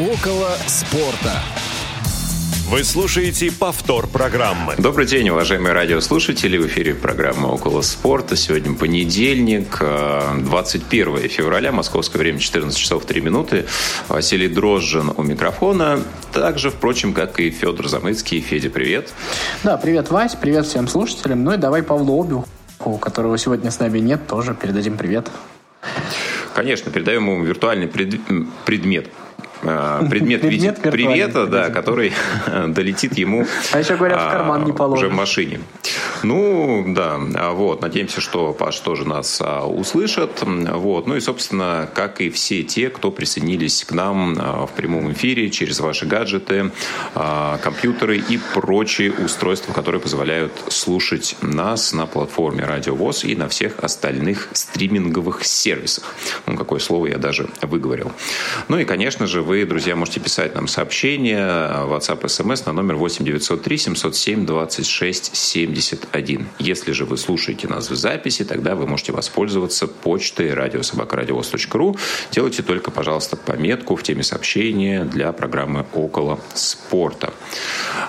Около спорта. Вы слушаете повтор программы. Добрый день, уважаемые радиослушатели. В эфире программа «Около спорта». Сегодня понедельник, 21 э, февраля, московское время, 14 часов 3 минуты. Василий Дрожжин у микрофона. Так же, впрочем, как и Федор Замыцкий. Федя, привет. Да, привет, Вась. Привет всем слушателям. Ну и давай Павлу Обю, у которого сегодня с нами нет, тоже передадим привет. Конечно, передаем ему виртуальный пред... предмет предмет, предмет в виде привета, да, который долетит ему а еще говорят, в карман не положит. уже в машине. Ну, да, а вот, надеемся, что Паш тоже нас а, услышит. Вот, ну и, собственно, как и все те, кто присоединились к нам а, в прямом эфире через ваши гаджеты, компьютеры и прочие устройства, которые позволяют слушать нас на платформе Радио ВОЗ и на всех остальных стриминговых сервисах. Ну, какое слово я даже выговорил. Ну и, конечно же, вы, друзья, можете писать нам сообщения WhatsApp, SMS на номер 8 903 707 26 71. Если же вы слушаете нас в записи, тогда вы можете воспользоваться почтой радиособакарадиовоз.ру. Делайте только, пожалуйста, пометку в теме сообщения для программы «Около спорта».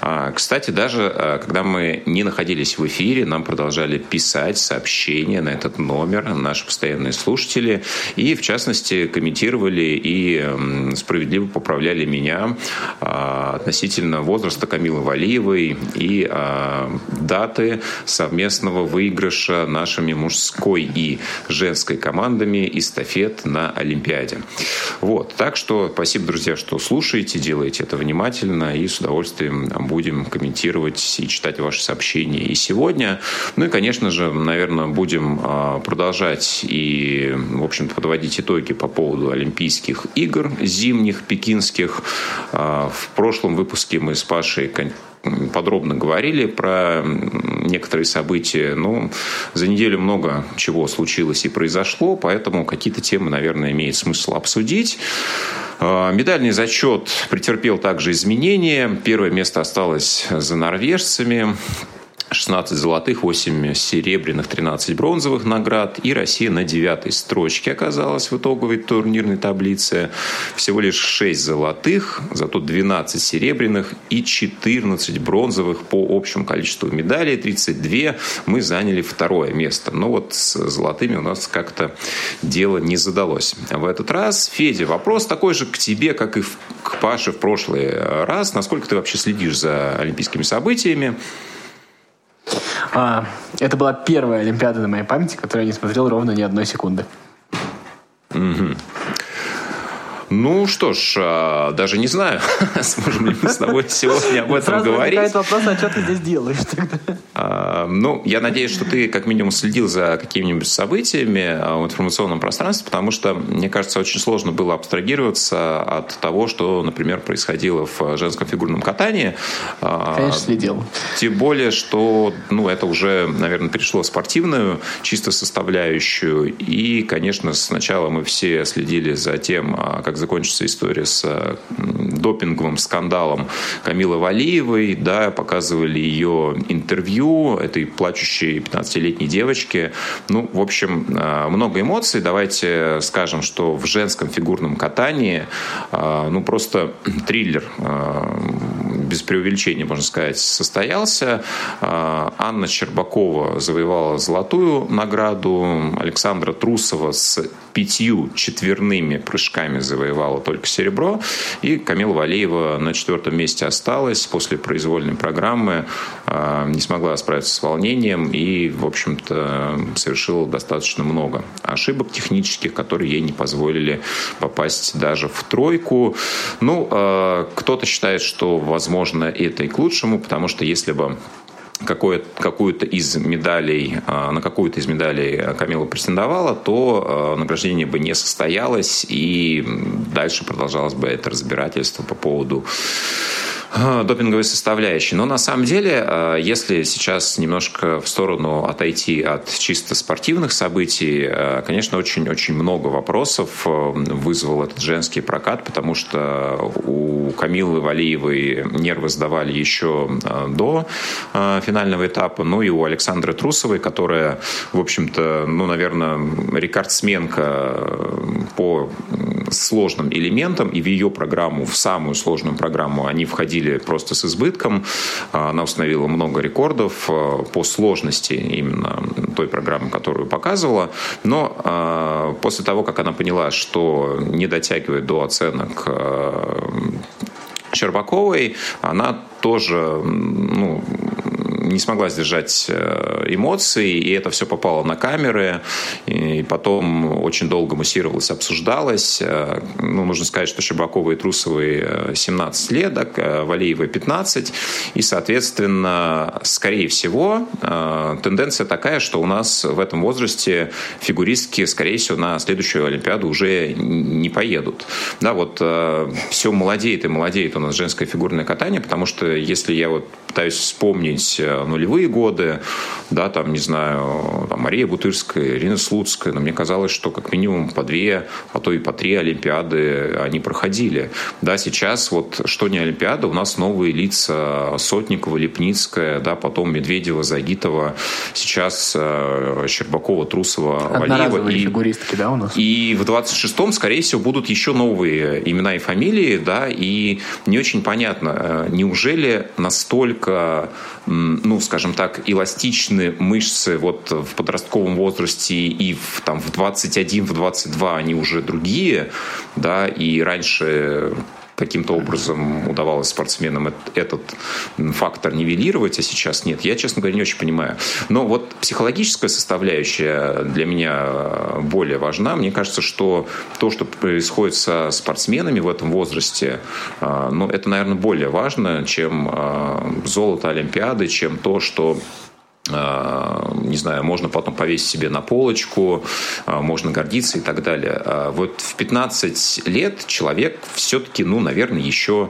А, кстати, даже а, когда мы не находились в эфире, нам продолжали писать сообщения на этот номер наши постоянные слушатели и, в частности, комментировали и справедливо справедливо поправляли меня а, относительно возраста Камилы Валиевой и а, даты совместного выигрыша нашими мужской и женской командами эстафет на Олимпиаде. Вот. Так что спасибо, друзья, что слушаете, делаете это внимательно и с удовольствием будем комментировать и читать ваши сообщения и сегодня. Ну и, конечно же, наверное, будем а, продолжать и, в общем-то, подводить итоги по поводу Олимпийских игр зимних пекинских. А, в прошлом выпуске мы с Пашей подробно говорили про некоторые события. Ну, за неделю много чего случилось и произошло, поэтому какие-то темы, наверное, имеет смысл обсудить. А, медальный зачет претерпел также изменения. Первое место осталось за норвежцами. 16 золотых, 8 серебряных, 13 бронзовых наград. И Россия на девятой строчке оказалась в итоговой турнирной таблице. Всего лишь 6 золотых, зато 12 серебряных и 14 бронзовых по общему количеству медалей. 32 мы заняли второе место. Но вот с золотыми у нас как-то дело не задалось. В этот раз, Федя, вопрос такой же к тебе, как и к Паше в прошлый раз. Насколько ты вообще следишь за олимпийскими событиями? А, это была первая Олимпиада на моей памяти, которую я не смотрел ровно ни одной секунды. Угу. Ну что ж, а, даже не знаю, сможем ли мы с тобой сегодня об этом говорить. Сразу вопрос, а что ты здесь делаешь тогда? А, ну, я надеюсь, что ты как минимум следил за какими-нибудь событиями а, в информационном пространстве, потому что, мне кажется, очень сложно было абстрагироваться от того, что, например, происходило в женском фигурном катании. Конечно, следил. Тем более, что ну, это уже, наверное, перешло в спортивную чисто составляющую. И, конечно, сначала мы все следили за тем, как закончится история с э, допинговым скандалом Камилы Валиевой, да, показывали ее интервью этой плачущей 15-летней девочки. Ну, в общем, э, много эмоций. Давайте скажем, что в женском фигурном катании, э, ну, просто триллер без преувеличения, можно сказать, состоялся. Анна Щербакова завоевала золотую награду, Александра Трусова с пятью четверными прыжками завоевала только серебро, и Камила Валеева на четвертом месте осталась после произвольной программы, а, не смогла справиться с волнением и, в общем-то, совершила достаточно много ошибок технических, которые ей не позволили попасть даже в тройку. Ну, а, кто-то считает, что, возможно, это и к лучшему, потому что если бы какую-то из медалей, а, на какую-то из медалей Камила претендовала, то а, награждение бы не состоялось, и дальше продолжалось бы это разбирательство по поводу допинговой составляющей. Но на самом деле, э, если сейчас немножко в сторону отойти от чисто спортивных событий, э, конечно, очень-очень много вопросов э, вызвал этот женский прокат, потому что у Камилы Валиевой нервы сдавали еще до финального этапа, ну и у Александры Трусовой, которая, в общем-то, ну, наверное, рекордсменка по сложным элементом, и в ее программу, в самую сложную программу они входили просто с избытком. Она установила много рекордов по сложности именно той программы, которую показывала. Но после того, как она поняла, что не дотягивает до оценок Щербаковой, она тоже ну, не смогла сдержать э, эмоций, и это все попало на камеры, и потом очень долго муссировалось, обсуждалось. Э, ну, нужно сказать, что Щербаковой и Трусовой 17 лет, да, Валеевой 15, и, соответственно, скорее всего, э, тенденция такая, что у нас в этом возрасте фигуристки, скорее всего, на следующую Олимпиаду уже не поедут. Да, вот все молодеет и молодеет у нас женское фигурное катание, потому что если я вот пытаюсь вспомнить э, нулевые годы, да, там, не знаю, там, Мария Бутырская, Ирина Слуцкая, но мне казалось, что как минимум по две, а то и по три Олимпиады они проходили. Да, сейчас вот что не Олимпиада, у нас новые лица Сотникова, Лепницкая, да, потом Медведева, Загитова, сейчас э, Щербакова, Трусова, Валиева. И, фигуристки, да, у нас? И в 26-м, скорее всего, будут еще новые имена и фамилии, да, и не очень понятно, э, неужели настолько ну, скажем так, эластичны мышцы вот в подростковом возрасте и в, там, в 21, в 22 они уже другие, да, и раньше каким-то образом удавалось спортсменам этот фактор нивелировать, а сейчас нет. Я, честно говоря, не очень понимаю. Но вот психологическая составляющая для меня более важна. Мне кажется, что то, что происходит со спортсменами в этом возрасте, а, ну, это, наверное, более важно, чем а, золото Олимпиады, чем то, что не знаю, можно потом повесить себе на полочку, а, можно гордиться и так далее. А вот в 15 лет человек все-таки, ну, наверное, еще,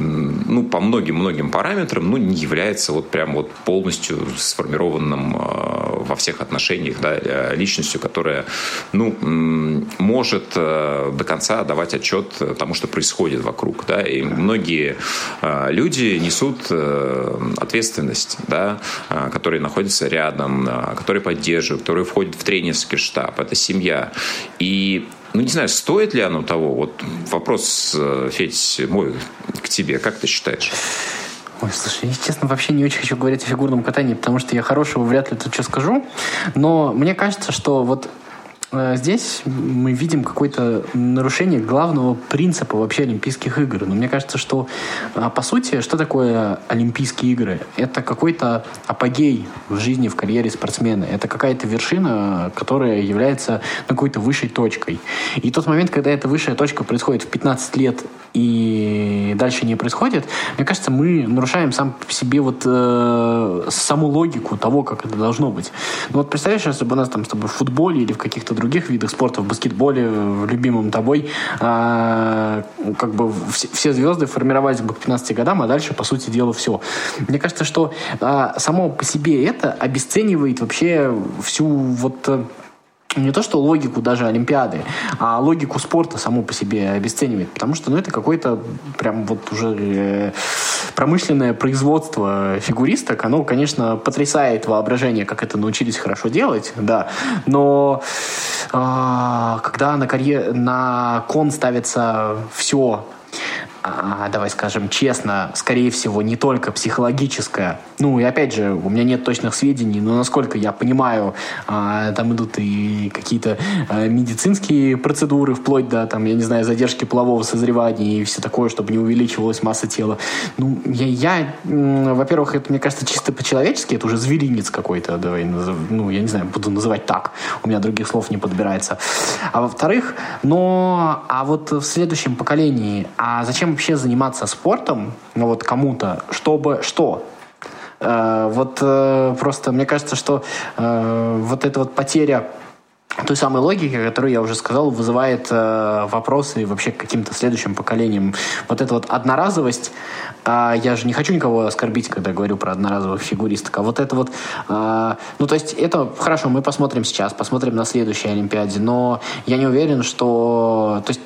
ну, по многим-многим параметрам, ну, не является вот прям вот полностью сформированным во всех отношениях, да, личностью, которая, ну, может до конца давать отчет тому, что происходит вокруг, да, и многие люди несут э, ответственность, да, которые находятся рядом, а, которые поддерживают, которые входят в тренерский штаб. Это семья. И ну, не знаю, стоит ли оно того? Вот вопрос, э, Федь, мой к тебе. Как ты считаешь? Ой, слушай, я, честно, вообще не очень хочу говорить о фигурном катании, потому что я хорошего вряд ли тут что скажу. Но мне кажется, что вот Э, здесь мы видим какое-то нарушение главного принципа вообще Олимпийских игр. Но мне кажется, что а, по сути, что такое Олимпийские игры? Это какой-то апогей в жизни, в карьере спортсмена. Это какая-то вершина, которая является какой-то высшей точкой. И тот момент, когда эта высшая точка происходит в 15 лет и дальше не происходит, мне кажется, мы нарушаем сам по себе вот э, саму логику того, как это должно быть. Ну вот представляешь, если бы у нас там с тобой в футболе или в каких-то других видах спорта, в баскетболе, в любимом тобой, э, как бы все, все звезды формировались бы к 15 годам, а дальше, по сути дела, все. Мне кажется, что э, само по себе это обесценивает вообще всю вот не то что логику даже Олимпиады, а логику спорта саму по себе обесценивает. Потому что ну, это какое-то прям вот уже э, промышленное производство фигуристок. Оно, конечно, потрясает воображение, как это научились хорошо делать, да. Но э, когда на, карьер... на кон ставится все давай скажем честно, скорее всего, не только психологическая. Ну, и опять же, у меня нет точных сведений, но насколько я понимаю, а, там идут и какие-то а, медицинские процедуры, вплоть до, там, я не знаю, задержки полового созревания и все такое, чтобы не увеличивалась масса тела. Ну, я, я во-первых, это, мне кажется, чисто по-человечески, это уже зверинец какой-то, давай, ну, я не знаю, буду называть так, у меня других слов не подбирается. А во-вторых, но, а вот в следующем поколении, а зачем вообще заниматься спортом, ну вот кому-то, чтобы что? Э, вот э, просто мне кажется, что э, вот эта вот потеря той самой логики, которую я уже сказал, вызывает э, вопросы вообще к каким-то следующим поколениям. Вот эта вот одноразовость, э, я же не хочу никого оскорбить, когда говорю про одноразовых фигуристок, а вот это вот, э, ну то есть это хорошо, мы посмотрим сейчас, посмотрим на следующей Олимпиаде, но я не уверен, что, то есть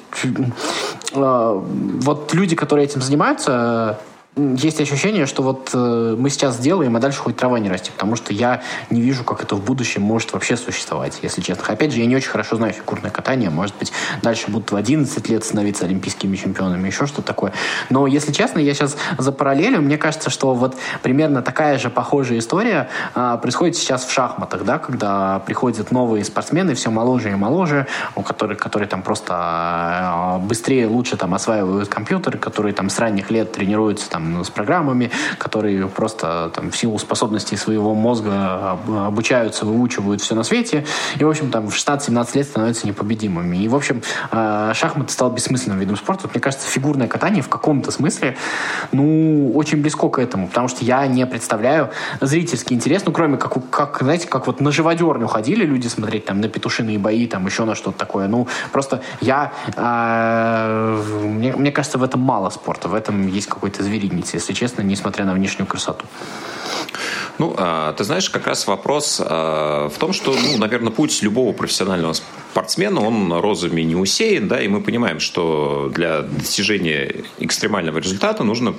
э, вот люди, которые этим занимаются, есть ощущение, что вот э, мы сейчас сделаем, а дальше хоть трава не растет, потому что я не вижу, как это в будущем может вообще существовать, если честно. Опять же, я не очень хорошо знаю фигурное катание, может быть, дальше будут в 11 лет становиться олимпийскими чемпионами, еще что-то такое. Но, если честно, я сейчас за параллелью, мне кажется, что вот примерно такая же похожая история а, происходит сейчас в шахматах, да, когда приходят новые спортсмены, все моложе и моложе, у которых, которые там просто а, быстрее, лучше там осваивают компьютеры, которые там с ранних лет тренируются там там, с программами, которые просто там, в силу способностей своего мозга обучаются, выучивают все на свете, и, в общем, там в 16-17 лет становятся непобедимыми. И, в общем, а, шахматы стал бессмысленным видом спорта. Мне кажется, фигурное катание в каком-то смысле, ну, очень близко к этому, потому что я не представляю зрительский интерес, ну, кроме как, как знаете, как вот на живодерню ходили люди смотреть там на петушиные бои, там еще на что-то такое. Ну, просто я, э, мне, мне кажется, в этом мало спорта, в этом есть какой-то звериный двигается, если честно, несмотря на внешнюю красоту. Ну, а, ты знаешь, как раз вопрос а, в том, что, ну, наверное, путь любого профессионального спортсмена, он розами не усеян, да, и мы понимаем, что для достижения экстремального результата нужно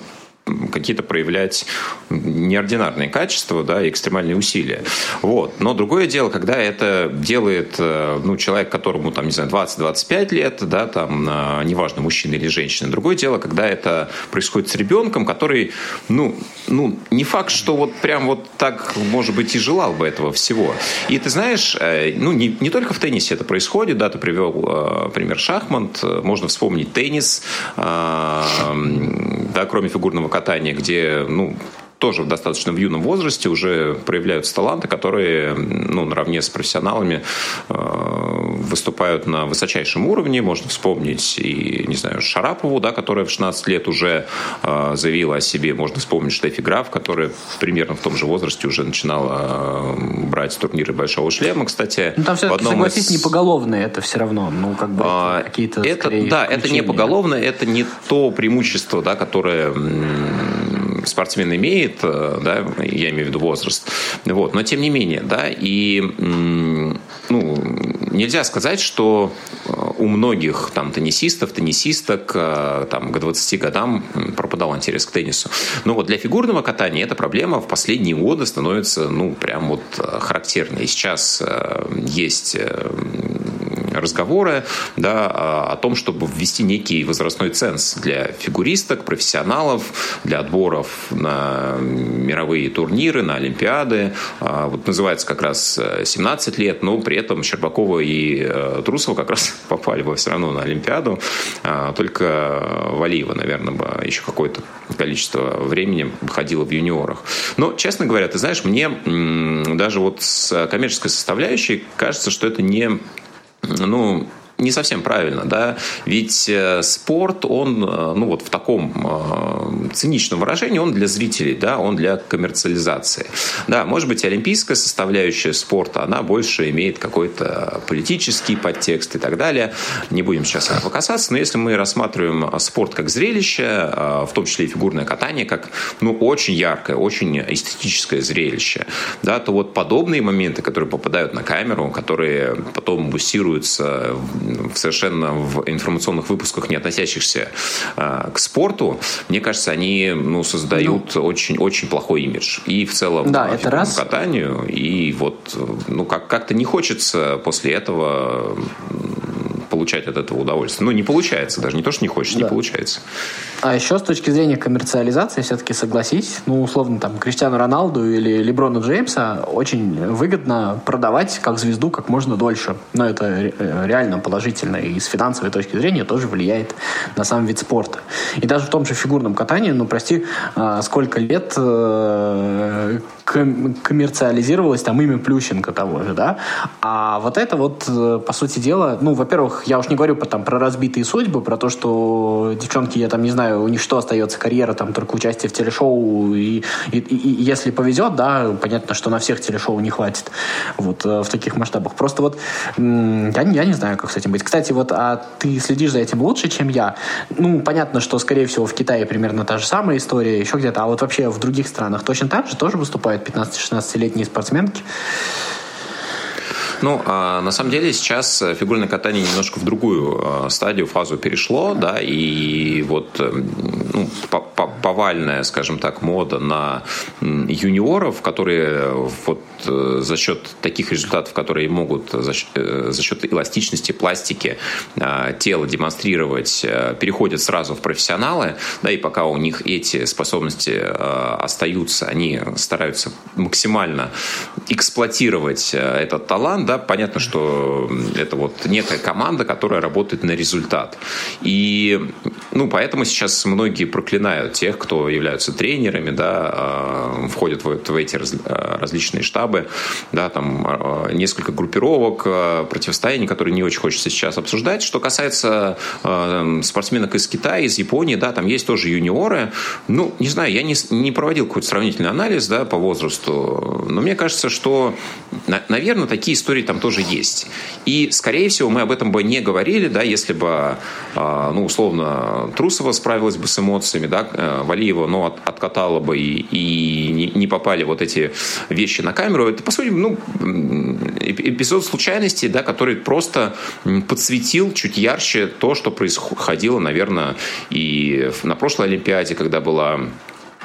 какие-то проявлять неординарные качества, да, и экстремальные усилия. Вот. Но другое дело, когда это делает э, ну, человек, которому, там, не знаю, 20-25 лет, да, там, э, неважно, мужчина или женщина. Другое дело, когда это происходит с ребенком, который, ну, ну, не факт, что вот прям вот так, может быть, и желал бы этого всего. И ты знаешь, э, ну, не, не только в теннисе это происходит, да, ты привел пример шахмат, можно вспомнить теннис, да, кроме фигурного катания, где, ну, тоже в достаточно в юном возрасте уже проявляются таланты, которые ну, наравне с профессионалами э, выступают на высочайшем уровне. Можно вспомнить и, не знаю, Шарапову, да, которая в 16 лет уже э, заявила о себе. Можно вспомнить Штефи Граф, которая примерно в том же возрасте уже начинала э, брать турниры Большого шлема. Кстати, ну, там все-таки, согласись, из... не поголовные это все равно. Ну, как бы а, какие-то это, Да, это не поголовное, это не то преимущество, да, которое спортсмен имеет, э, да, я имею в виду возраст, вот, но тем не менее, да, и ну, нельзя сказать, что э, у многих там теннисистов, теннисисток э, там к 20 годам пропадал интерес к теннису. Но вот для фигурного катания эта проблема в последние годы становится, ну, прям вот характерной. Сейчас есть разговоры да, о том, чтобы ввести некий возрастной ценз для фигуристок, профессионалов, для отборов на мировые турниры, на Олимпиады. А, вот называется как раз 17 э, лет, но при этом Щербакова и э, Трусова как раз попали бы все равно на Олимпиаду. А, только Валиева, наверное, бы еще какое-то количество времени ходила в юниорах. Но, честно говоря, ты знаешь, мне даже вот с коммерческой составляющей кажется, что это не ну, не совсем правильно, да, ведь э, спорт, он, э, ну вот в таком э, циничном выражении, он для зрителей, да, он для коммерциализации. Да, может быть, олимпийская составляющая спорта, она больше имеет какой-то политический подтекст и так далее. Не будем сейчас этого касаться, но если мы рассматриваем спорт как зрелище, в том числе и фигурное катание, как, ну, очень яркое, очень эстетическое зрелище, да, то вот подобные моменты, которые попадают на камеру, которые потом бусируются совершенно в информационных выпусках, не относящихся э, к спорту, мне кажется, они ну, создают очень-очень ну, плохой имидж. И в целом да, это раз. катанию. И вот ну, как- как-то не хочется после этого получать от этого удовольствие. Ну, не получается даже. Не то, что не хочется, да. не получается. А еще с точки зрения коммерциализации, все-таки согласись, ну, условно, там, Криштиану Роналду или Леброну Джеймса очень выгодно продавать как звезду как можно дольше. Но это э, реально положительно и с финансовой точки зрения тоже влияет на сам вид спорта. И даже в том же фигурном катании, ну, прости, а, сколько лет э, коммерциализировалось там имя Плющенко того же, да? А вот это вот, э, по сути дела, ну, во-первых, я уж не говорю там, про разбитые судьбы, про то, что девчонки, я там не знаю, у них что остается, карьера, там только участие в телешоу, и, и, и если повезет, да, понятно, что на всех телешоу не хватит вот э, в таких масштабах. Просто вот я, я не знаю, как с этим быть. Кстати, вот, а ты следишь за этим лучше, чем я? Ну, понятно, что, скорее всего, в Китае примерно та же самая история, еще где-то, а вот вообще в других странах точно так же тоже выступают 15-16-летние спортсменки? Ну, а, на самом деле сейчас фигурное катание немножко в другую а, стадию, фазу перешло, да, и вот эм, ну, по, по, повальная, скажем так, мода на юниоров, которые вот за счет таких результатов, которые могут за счет, э, за счет эластичности, пластики тела демонстрировать, переходят сразу в профессионалы, да, и пока у них эти способности остаются, они стараются максимально эксплуатировать этот талант, да, понятно, что это вот некая команда, которая работает на результат. И, ну, поэтому сейчас многие проклинают тех, кто являются тренерами, да, а, входят в, в эти раз, а, различные штабы, да, там а, несколько группировок, противостояний, которые не очень хочется сейчас обсуждать. Что касается спортсменок из Китая, из Японии, да, там есть тоже юниоры. Ну, не знаю, я не, не проводил какой-то сравнительный анализ, да, по возрасту, но мне кажется, что, наверное, такие истории там тоже есть. И, скорее всего, мы об этом бы не говорили, да, если бы, ну, условно, Трусова справилась бы с эмоциями, да, э, Валиева, ну, от, откатала бы и, и не попали вот эти вещи на камеру. Это, по сути, ну, эпизод случайности, да, который просто подсветил чуть ярче то, что происходило, наверное, и на прошлой Олимпиаде, когда была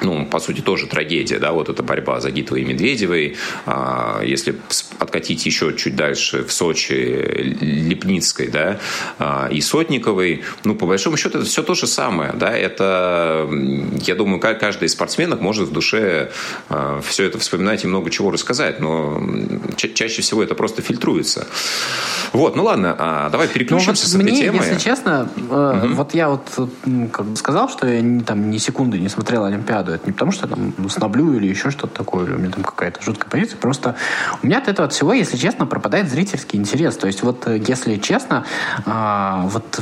ну, по сути, тоже трагедия, да, вот эта борьба за Гитовой и Медведевой. А, если откатить еще чуть дальше в Сочи Лепницкой, да, а, и Сотниковой, ну, по большому счету, это все то же самое, да, это, я думаю, каждый из спортсменов может в душе а, все это вспоминать и много чего рассказать, но ча- чаще всего это просто фильтруется. Вот, ну ладно, давай переключимся ну, вот с этой мне, темы. если честно, угу. вот я вот как бы сказал, что я там ни секунды не смотрел Олимпиаду, Это не потому, что там сноблю или еще что-то такое, или у меня там какая-то жуткая позиция. Просто у меня от этого всего, если честно, пропадает зрительский интерес. То есть вот, э, если честно, а, вот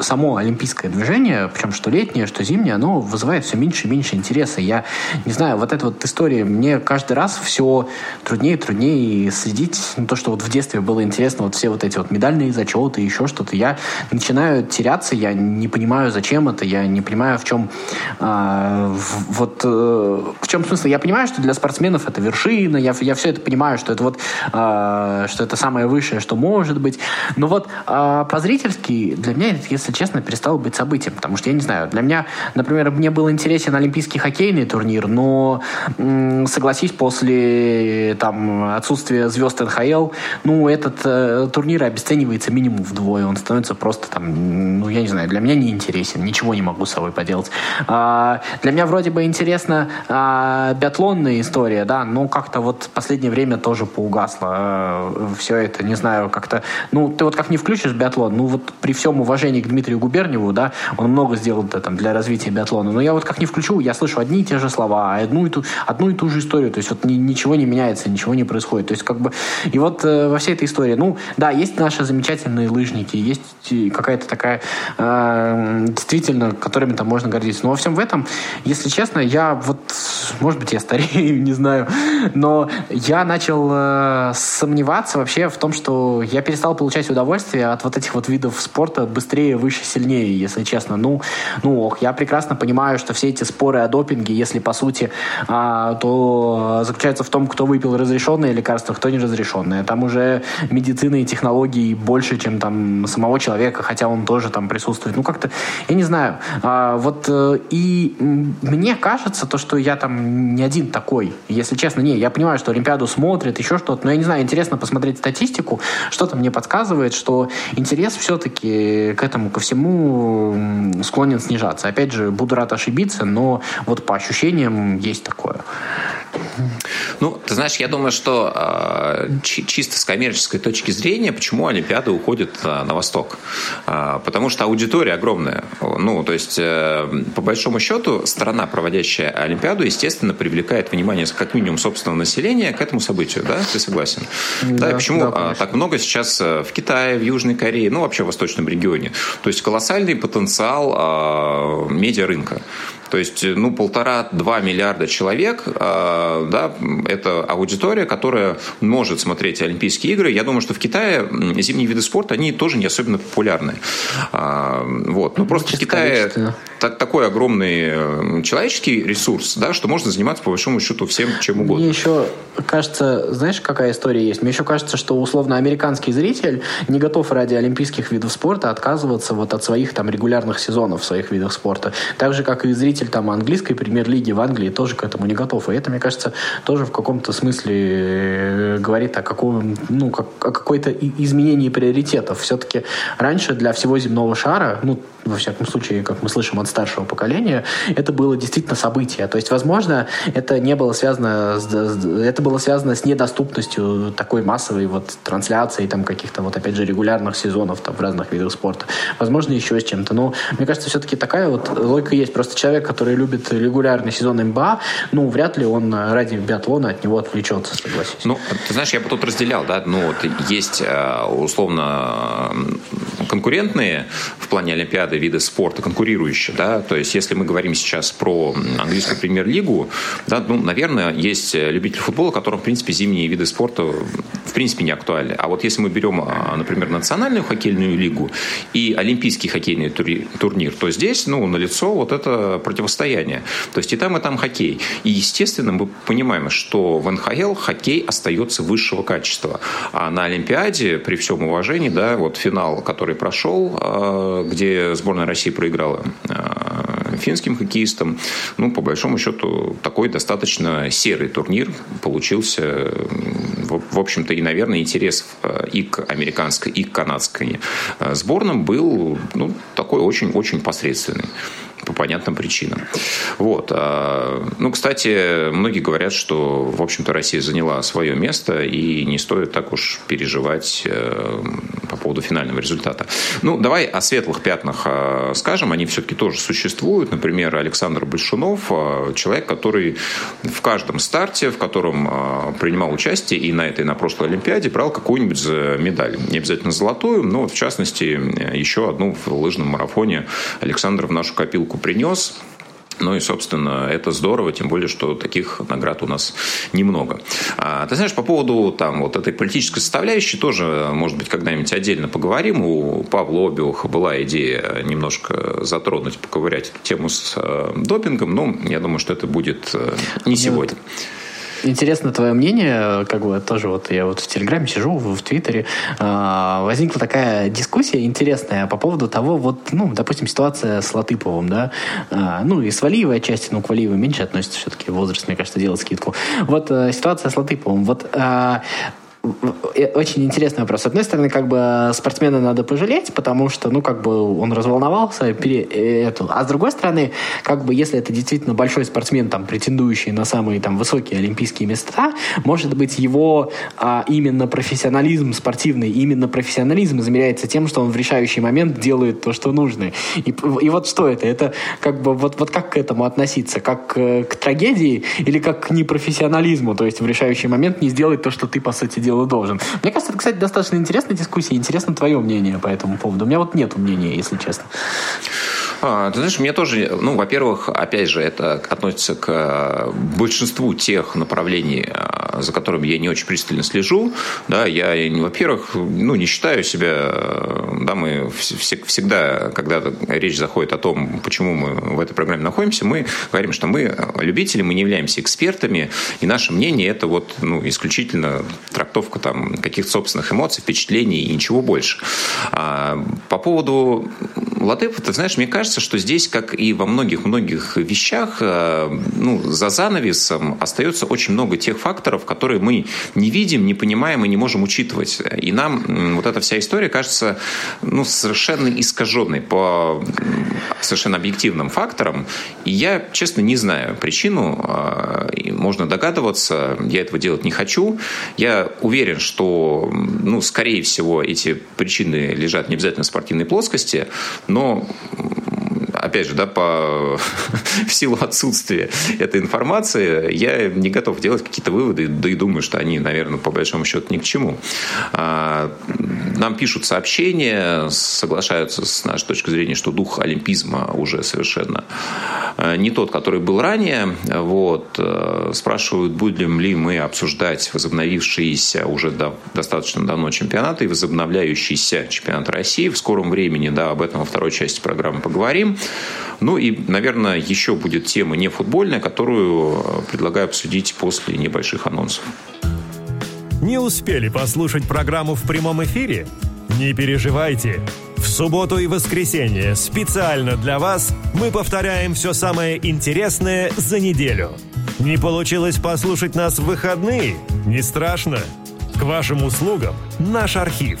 само олимпийское движение, причем что летнее, что зимнее, оно вызывает все меньше и меньше интереса. Я не знаю, вот эта вот история, мне каждый раз все труднее и труднее следить. Ну, то, что вот в детстве было интересно, вот все вот эти вот медальные зачеты, еще что-то, я начинаю теряться, я не понимаю, зачем это, я не понимаю, в чем а, вот вот э, в чем смысл? Я понимаю, что для спортсменов это вершина, я, я все это понимаю, что это вот э, что это самое высшее, что может быть. Но вот э, по-зрительски для меня это, если честно, перестало быть событием, потому что я не знаю, для меня, например, мне был интересен олимпийский хоккейный турнир, но м, согласись, после там отсутствия звезд НХЛ, ну этот э, турнир обесценивается минимум вдвое, он становится просто там, ну я не знаю, для меня не интересен, ничего не могу с собой поделать. А, для меня вроде бы интересно интересно а, биатлонная история, да, но как-то вот в последнее время тоже поугасло э, все это, не знаю, как-то, ну, ты вот как не включишь биатлон, ну, вот при всем уважении к Дмитрию Губерниеву, да, он много сделал там для развития биатлона, но я вот как не включу, я слышу одни и те же слова, одну и ту, одну и ту же историю, то есть вот ни, ничего не меняется, ничего не происходит, то есть как бы, и вот э, во всей этой истории, ну, да, есть наши замечательные лыжники, есть какая-то такая, э, действительно, которыми там можно гордиться, но во всем в этом, если честно, я вот, может быть, я старею, не знаю, но я начал э, сомневаться вообще в том, что я перестал получать удовольствие от вот этих вот видов спорта быстрее, выше, сильнее, если честно. Ну, ну ох, я прекрасно понимаю, что все эти споры о допинге, если по сути, а, то заключаются в том, кто выпил разрешенное лекарство, кто не разрешенное. Там уже медицины и технологий больше, чем там самого человека, хотя он тоже там присутствует. Ну, как-то, я не знаю. А, вот э, и мне кажется, кажется, то, что я там не один такой. Если честно, не, я понимаю, что Олимпиаду смотрят, еще что-то, но я не знаю, интересно посмотреть статистику, что-то мне подсказывает, что интерес все-таки к этому, ко всему склонен снижаться. Опять же, буду рад ошибиться, но вот по ощущениям есть такое. Ну, ты знаешь, я думаю, что э, чисто с коммерческой точки зрения, почему Олимпиада уходит э, на восток? Э, потому что аудитория огромная. Ну, то есть, э, по большому счету, страна, проводящая Олимпиаду, естественно, привлекает внимание как минимум собственного населения к этому событию, да? Ты согласен? Да, да почему да, так много сейчас в Китае, в Южной Корее, ну, вообще в восточном регионе? То есть, колоссальный потенциал э, медиарынка. То есть, ну, полтора-два миллиарда человек, э, да, это аудитория, которая может смотреть Олимпийские игры. Я думаю, что в Китае зимние виды спорта, они тоже не особенно популярны. А, вот. Ну, просто в Китае... так, такой огромный э, человеческий ресурс, да, что можно заниматься по большому счету всем чем угодно. Мне еще кажется, знаешь, какая история есть? Мне еще кажется, что условно американский зритель не готов ради олимпийских видов спорта отказываться вот от своих там регулярных сезонов в своих видах спорта. Так же, как и зритель там английской премьер-лиги в Англии тоже к этому не готов. И это, мне кажется, тоже в каком-то смысле э, говорит о каком, ну, как, о какой-то изменении приоритетов. Все-таки раньше для всего земного шара, ну, во всяком случае, как мы слышим от старшего поколения, это было действительно событие. То есть, возможно, это не было связано с, это было связано с недоступностью такой массовой вот трансляции там каких-то вот опять же регулярных сезонов там в разных видах спорта. Возможно, еще с чем-то. Но мне кажется, все-таки такая вот логика есть. Просто человек, который любит регулярный сезон МБА, ну, вряд ли он ради биатлона от него отвлечется, согласись. Ну, ты знаешь, я бы тут разделял, да, ну, вот есть э, условно конкурентные в плане Олимпиады виды спорта, конкурирующие, да, то есть если мы говорим сейчас про английскую премьер-лигу, да, ну, наверное, есть любители футбола, которым, в принципе, зимние виды спорта в принципе не актуальны. А вот если мы берем, а, например, национальную хоккейную лигу и олимпийский хоккейный турнир, то здесь, ну, налицо вот это противостояние. То есть и там, и там хоккей. И, естественно, мы понимаем, что в НХЛ хоккей остается высшего качества. А на Олимпиаде, при всем уважении, да, вот финал, который прошел, а, где сборная России проиграла а, финским хоккеистам, ну, по большому счету, такой достаточно серый турнир получился. В общем-то, и, наверное, интерес а, и к американской, и к канадской сборным был ну, такой очень-очень посредственный по понятным причинам. Вот. А, ну, кстати, многие говорят, что, в общем-то, Россия заняла свое место, и не стоит так уж переживать э, по поводу финального результата. Ну, давай о светлых пятнах а, скажем. Они все-таки тоже существуют. Например, Александр Большунов, а, человек, который в каждом старте, в котором принимал участие и на этой, и на прошлой Олимпиаде, брал какую-нибудь медаль. Не обязательно золотую, но, в частности, еще одну в лыжном марафоне Александр в нашу копилку принес. Ну и, собственно, это здорово, тем более, что таких наград у нас немного. А, ты знаешь, по поводу там, вот этой политической составляющей тоже, может быть, когда-нибудь отдельно поговорим. У Павла Обиуха была идея немножко затронуть, поковырять эту тему с э, допингом, но я думаю, что это будет э, не сегодня. Вот Интересно твое мнение, как бы тоже вот я вот в Телеграме сижу, в, Твиттере, э, возникла такая дискуссия интересная по поводу того, вот, ну, допустим, ситуация с Латыповым, да, э, ну, и с Валиевой отчасти, ну, к Валиевой меньше относится все-таки возраст, мне кажется, делать скидку. Вот э, ситуация с Латыповым, вот э, очень интересный вопрос. С одной стороны, как бы спортсмена надо пожалеть, потому что, ну, как бы он разволновался, пере, э, эту. а с другой стороны, как бы, если это действительно большой спортсмен, там, претендующий на самые там высокие олимпийские места, может быть, его а, именно профессионализм спортивный, именно профессионализм измеряется тем, что он в решающий момент делает то, что нужно. И, и вот что это? Это как бы, вот, вот как к этому относиться? Как э, к трагедии или как к непрофессионализму? То есть в решающий момент не сделать то, что ты, по сути, делаешь дело должен. Мне кажется, это, кстати, достаточно интересная дискуссия. Интересно твое мнение по этому поводу. У меня вот нет мнения, если честно. А, ты знаешь, мне тоже, ну, во-первых, опять же, это относится к э, большинству тех направлений, э, за которыми я не очень пристально слежу. Да, я, во-первых, ну, не считаю себя, э, да, мы всегда, когда речь заходит о том, почему мы в этой программе находимся, мы говорим, что мы любители, мы не являемся экспертами, и наше мнение это вот, ну, исключительно трактовка там каких-то собственных эмоций, впечатлений и ничего больше. А, по поводу Латыпа, ты знаешь, мне кажется, кажется, что здесь, как и во многих-многих вещах, э, ну, за занавесом остается очень много тех факторов, которые мы не видим, не понимаем и не можем учитывать. И нам вот эта вся история кажется ну, совершенно искаженной по совершенно объективным факторам. И я, честно, не знаю причину. Э, можно догадываться, я этого делать не хочу. Я уверен, что, ну, скорее всего, эти причины лежат не обязательно в спортивной плоскости, но опять же, да, по, в силу отсутствия этой информации, я не готов делать какие-то выводы, да и думаю, что они, наверное, по большому счету ни к чему. А, нам пишут сообщения, соглашаются с нашей точки зрения, что дух олимпизма уже совершенно а, не тот, который был ранее. Вот. А, спрашивают, будем ли мы обсуждать возобновившиеся уже достаточно давно чемпионаты и возобновляющийся чемпионат России в скором времени. Да, об этом во второй части программы поговорим. Ну и, наверное, еще будет тема не футбольная, которую предлагаю обсудить после небольших анонсов. Не успели послушать программу в прямом эфире? Не переживайте. В субботу и воскресенье специально для вас мы повторяем все самое интересное за неделю. Не получилось послушать нас в выходные? Не страшно. К вашим услугам наш архив.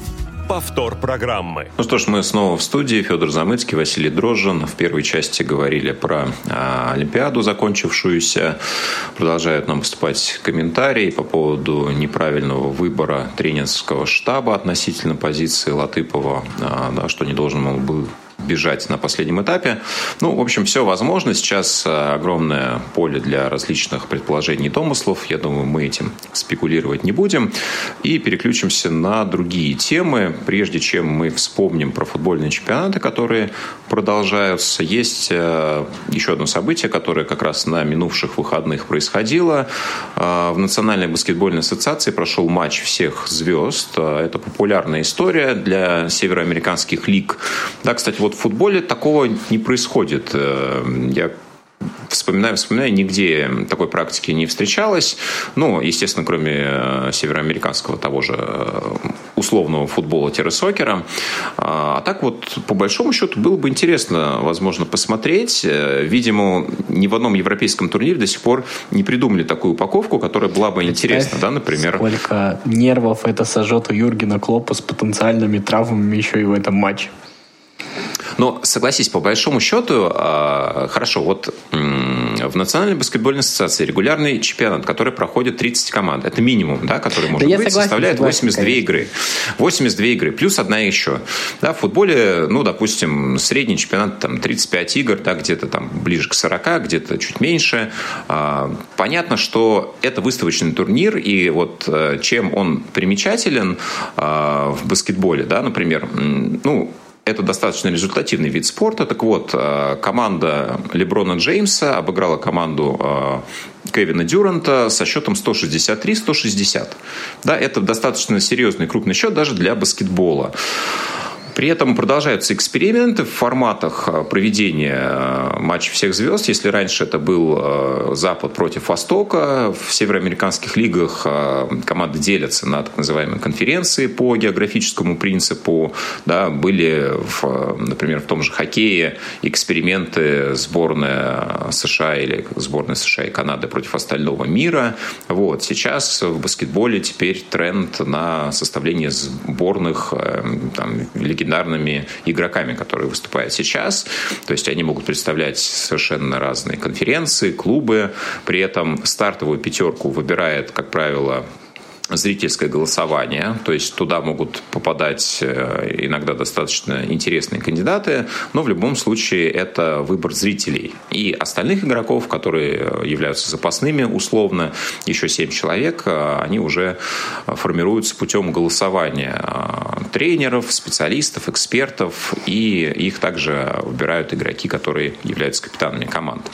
Повтор программы. Ну что ж, мы снова в студии. Федор Замыцкий, Василий Дрожжин. В первой части говорили про а, Олимпиаду, закончившуюся. Продолжают нам поступать комментарии по поводу неправильного выбора тренерского штаба относительно позиции Латыпова, а, да, что не должен был бежать на последнем этапе. Ну, в общем, все возможно. Сейчас э, огромное поле для различных предположений и домыслов. Я думаю, мы этим спекулировать не будем. И переключимся на другие темы. Прежде чем мы вспомним про футбольные чемпионаты, которые продолжаются, есть э, еще одно событие, которое как раз на минувших выходных происходило. Э, в Национальной баскетбольной ассоциации прошел матч всех звезд. Это популярная история для североамериканских лиг. Да, кстати, вот футболе такого не происходит. Э, я вспоминаю, вспоминаю, нигде такой практики не встречалось. Ну, естественно, кроме э, североамериканского того же э, условного футбола-сокера. А, а так вот, по большому счету, было бы интересно, возможно, посмотреть. Видимо, ни в одном европейском турнире до сих пор не придумали такую упаковку, которая была бы интересна, да, например. Сколько нервов это сожжет у Юргена Клопа с потенциальными травмами еще и в этом матче. Но согласись, по большому счету, а, хорошо, вот в Национальной баскетбольной ассоциации регулярный чемпионат, который проходит 30 команд, это минимум, да, который может да быть, согласен, составляет согласен, 82 конечно. игры. 82 игры, плюс одна еще. Да, в футболе, ну, допустим, средний чемпионат там 35 игр, да, где-то там ближе к 40, где-то чуть меньше. А, понятно, что это выставочный турнир, и вот э, чем он примечателен а, в баскетболе, да, например, ну, это достаточно результативный вид спорта. Так вот, э, команда Леброна Джеймса обыграла команду э, Кевина Дюранта со счетом 163-160. Да, это достаточно серьезный крупный счет даже для баскетбола. При этом продолжаются эксперименты в форматах э, проведения э, матча всех звезд. Если раньше это был э, Запад против Востока, в североамериканских лигах команды делятся на так называемые конференции по географическому принципу. Да, были, в, например, в том же хоккее эксперименты сборная США или сборная США и Канады против остального мира. Вот. Сейчас в баскетболе теперь тренд на составление сборных там, легендарными игроками, которые выступают сейчас. То есть они могут представлять совершенно разные конференции, клубы. При этом стартовую пятерку выбирает, как правило, зрительское голосование, то есть туда могут попадать э, иногда достаточно интересные кандидаты, но в любом случае это выбор зрителей. И остальных игроков, которые являются запасными условно, еще семь человек, э, они уже формируются путем голосования э, тренеров, специалистов, экспертов, и их также выбирают игроки, которые являются капитанами команд.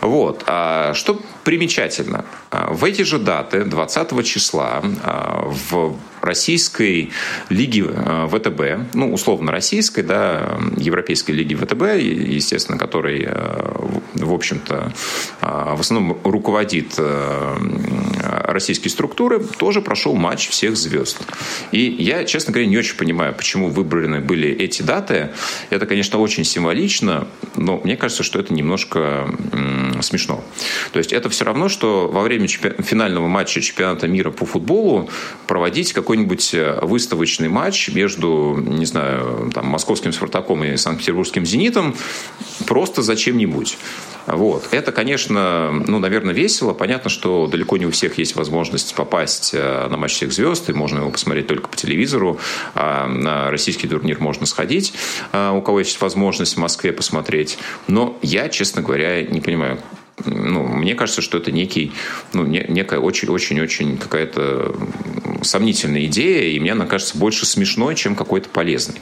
Вот. А что примечательно, в эти же даты, 20 числа, в российской лиге э, ВТБ, ну, условно российской, да, европейской лиги ВТБ, естественно, которой, э, в общем-то, э, в основном руководит российские структуры, тоже прошел матч всех звезд. И я, честно говоря, не очень понимаю, почему выбраны были эти даты. Это, конечно, очень символично, но мне кажется, что это немножко смешно. То есть это все равно, что во время финального матча чемпионата мира по футболу проводить какой-нибудь э, выставочный матч между, не знаю, там, московским «Спартаком» и санкт-петербургским «Зенитом» просто зачем-нибудь. Вот. Это, конечно, ну, наверное, весело. Понятно, что далеко не у всех есть возможность попасть э, на матч всех звезд, и можно его посмотреть только по телевизору. А на российский турнир можно сходить, э, у кого есть возможность в Москве посмотреть. Но я, честно говоря, не понимаю, ну, мне кажется, что это некий, ну, некая очень-очень-очень какая-то сомнительная идея, и мне она кажется больше смешной, чем какой-то полезной.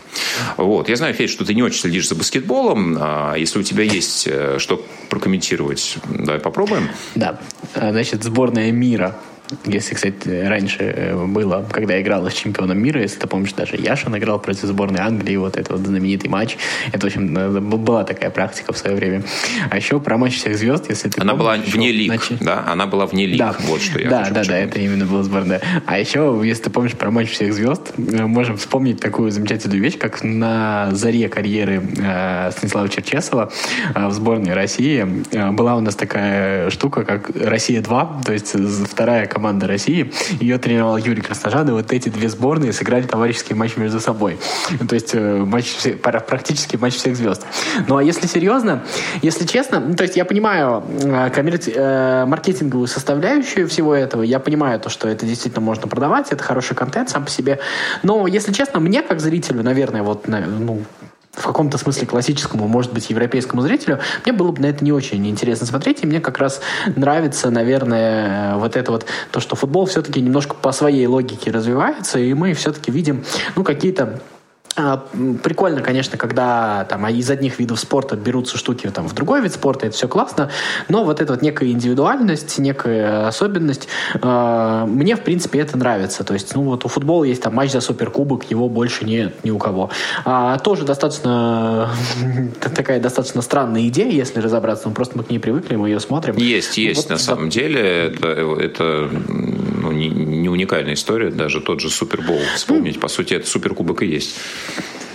Вот. Я знаю, Федь, что ты не очень следишь за баскетболом. А если у тебя есть что прокомментировать, давай попробуем. Да. Значит, сборная мира если, кстати, раньше э, было, когда играла с чемпионом мира, если ты помнишь, даже Яшин играл против сборной Англии, вот этот вот знаменитый матч. Это, в общем, э, была такая практика в свое время. А еще про матч всех звезд, если ты Она помнишь, была вне лиг, значит... да? Она была вне лиг, да. вот что я Да, да, да, это именно была сборная. А еще, если ты помнишь про матч всех звезд, можем вспомнить такую замечательную вещь, как на заре карьеры э, Станислава Черчесова э, в сборной России э, была у нас такая штука, как «Россия-2», то есть вторая команда команда России. Ее тренировал Юрий Красножан, и вот эти две сборные сыграли товарищеский матч между собой. То есть э, матч, практически матч всех звезд. Ну а если серьезно, если честно, ну, то есть я понимаю э, коммерци... Э, маркетинговую составляющую всего этого, я понимаю то, что это действительно можно продавать, это хороший контент сам по себе, но если честно, мне как зрителю, наверное, вот ну, в каком-то смысле классическому, может быть, европейскому зрителю, мне было бы на это не очень интересно смотреть, и мне как раз нравится, наверное, вот это вот, то, что футбол все-таки немножко по своей логике развивается, и мы все-таки видим, ну, какие-то прикольно, конечно, когда там из одних видов спорта берутся штуки там, в другой вид спорта, это все классно, но вот эта вот некая индивидуальность, некая особенность, э, мне, в принципе, это нравится. То есть, ну вот у футбола есть там матч за суперкубок, его больше нет ни у кого. А, тоже достаточно такая достаточно странная идея, если разобраться, ну просто мы к ней привыкли, мы ее смотрим. Есть, есть, вот, на самом деле, это, это ну, не, не уникальная история, даже тот же Супербол вспомнить, по сути, это Суперкубок и есть.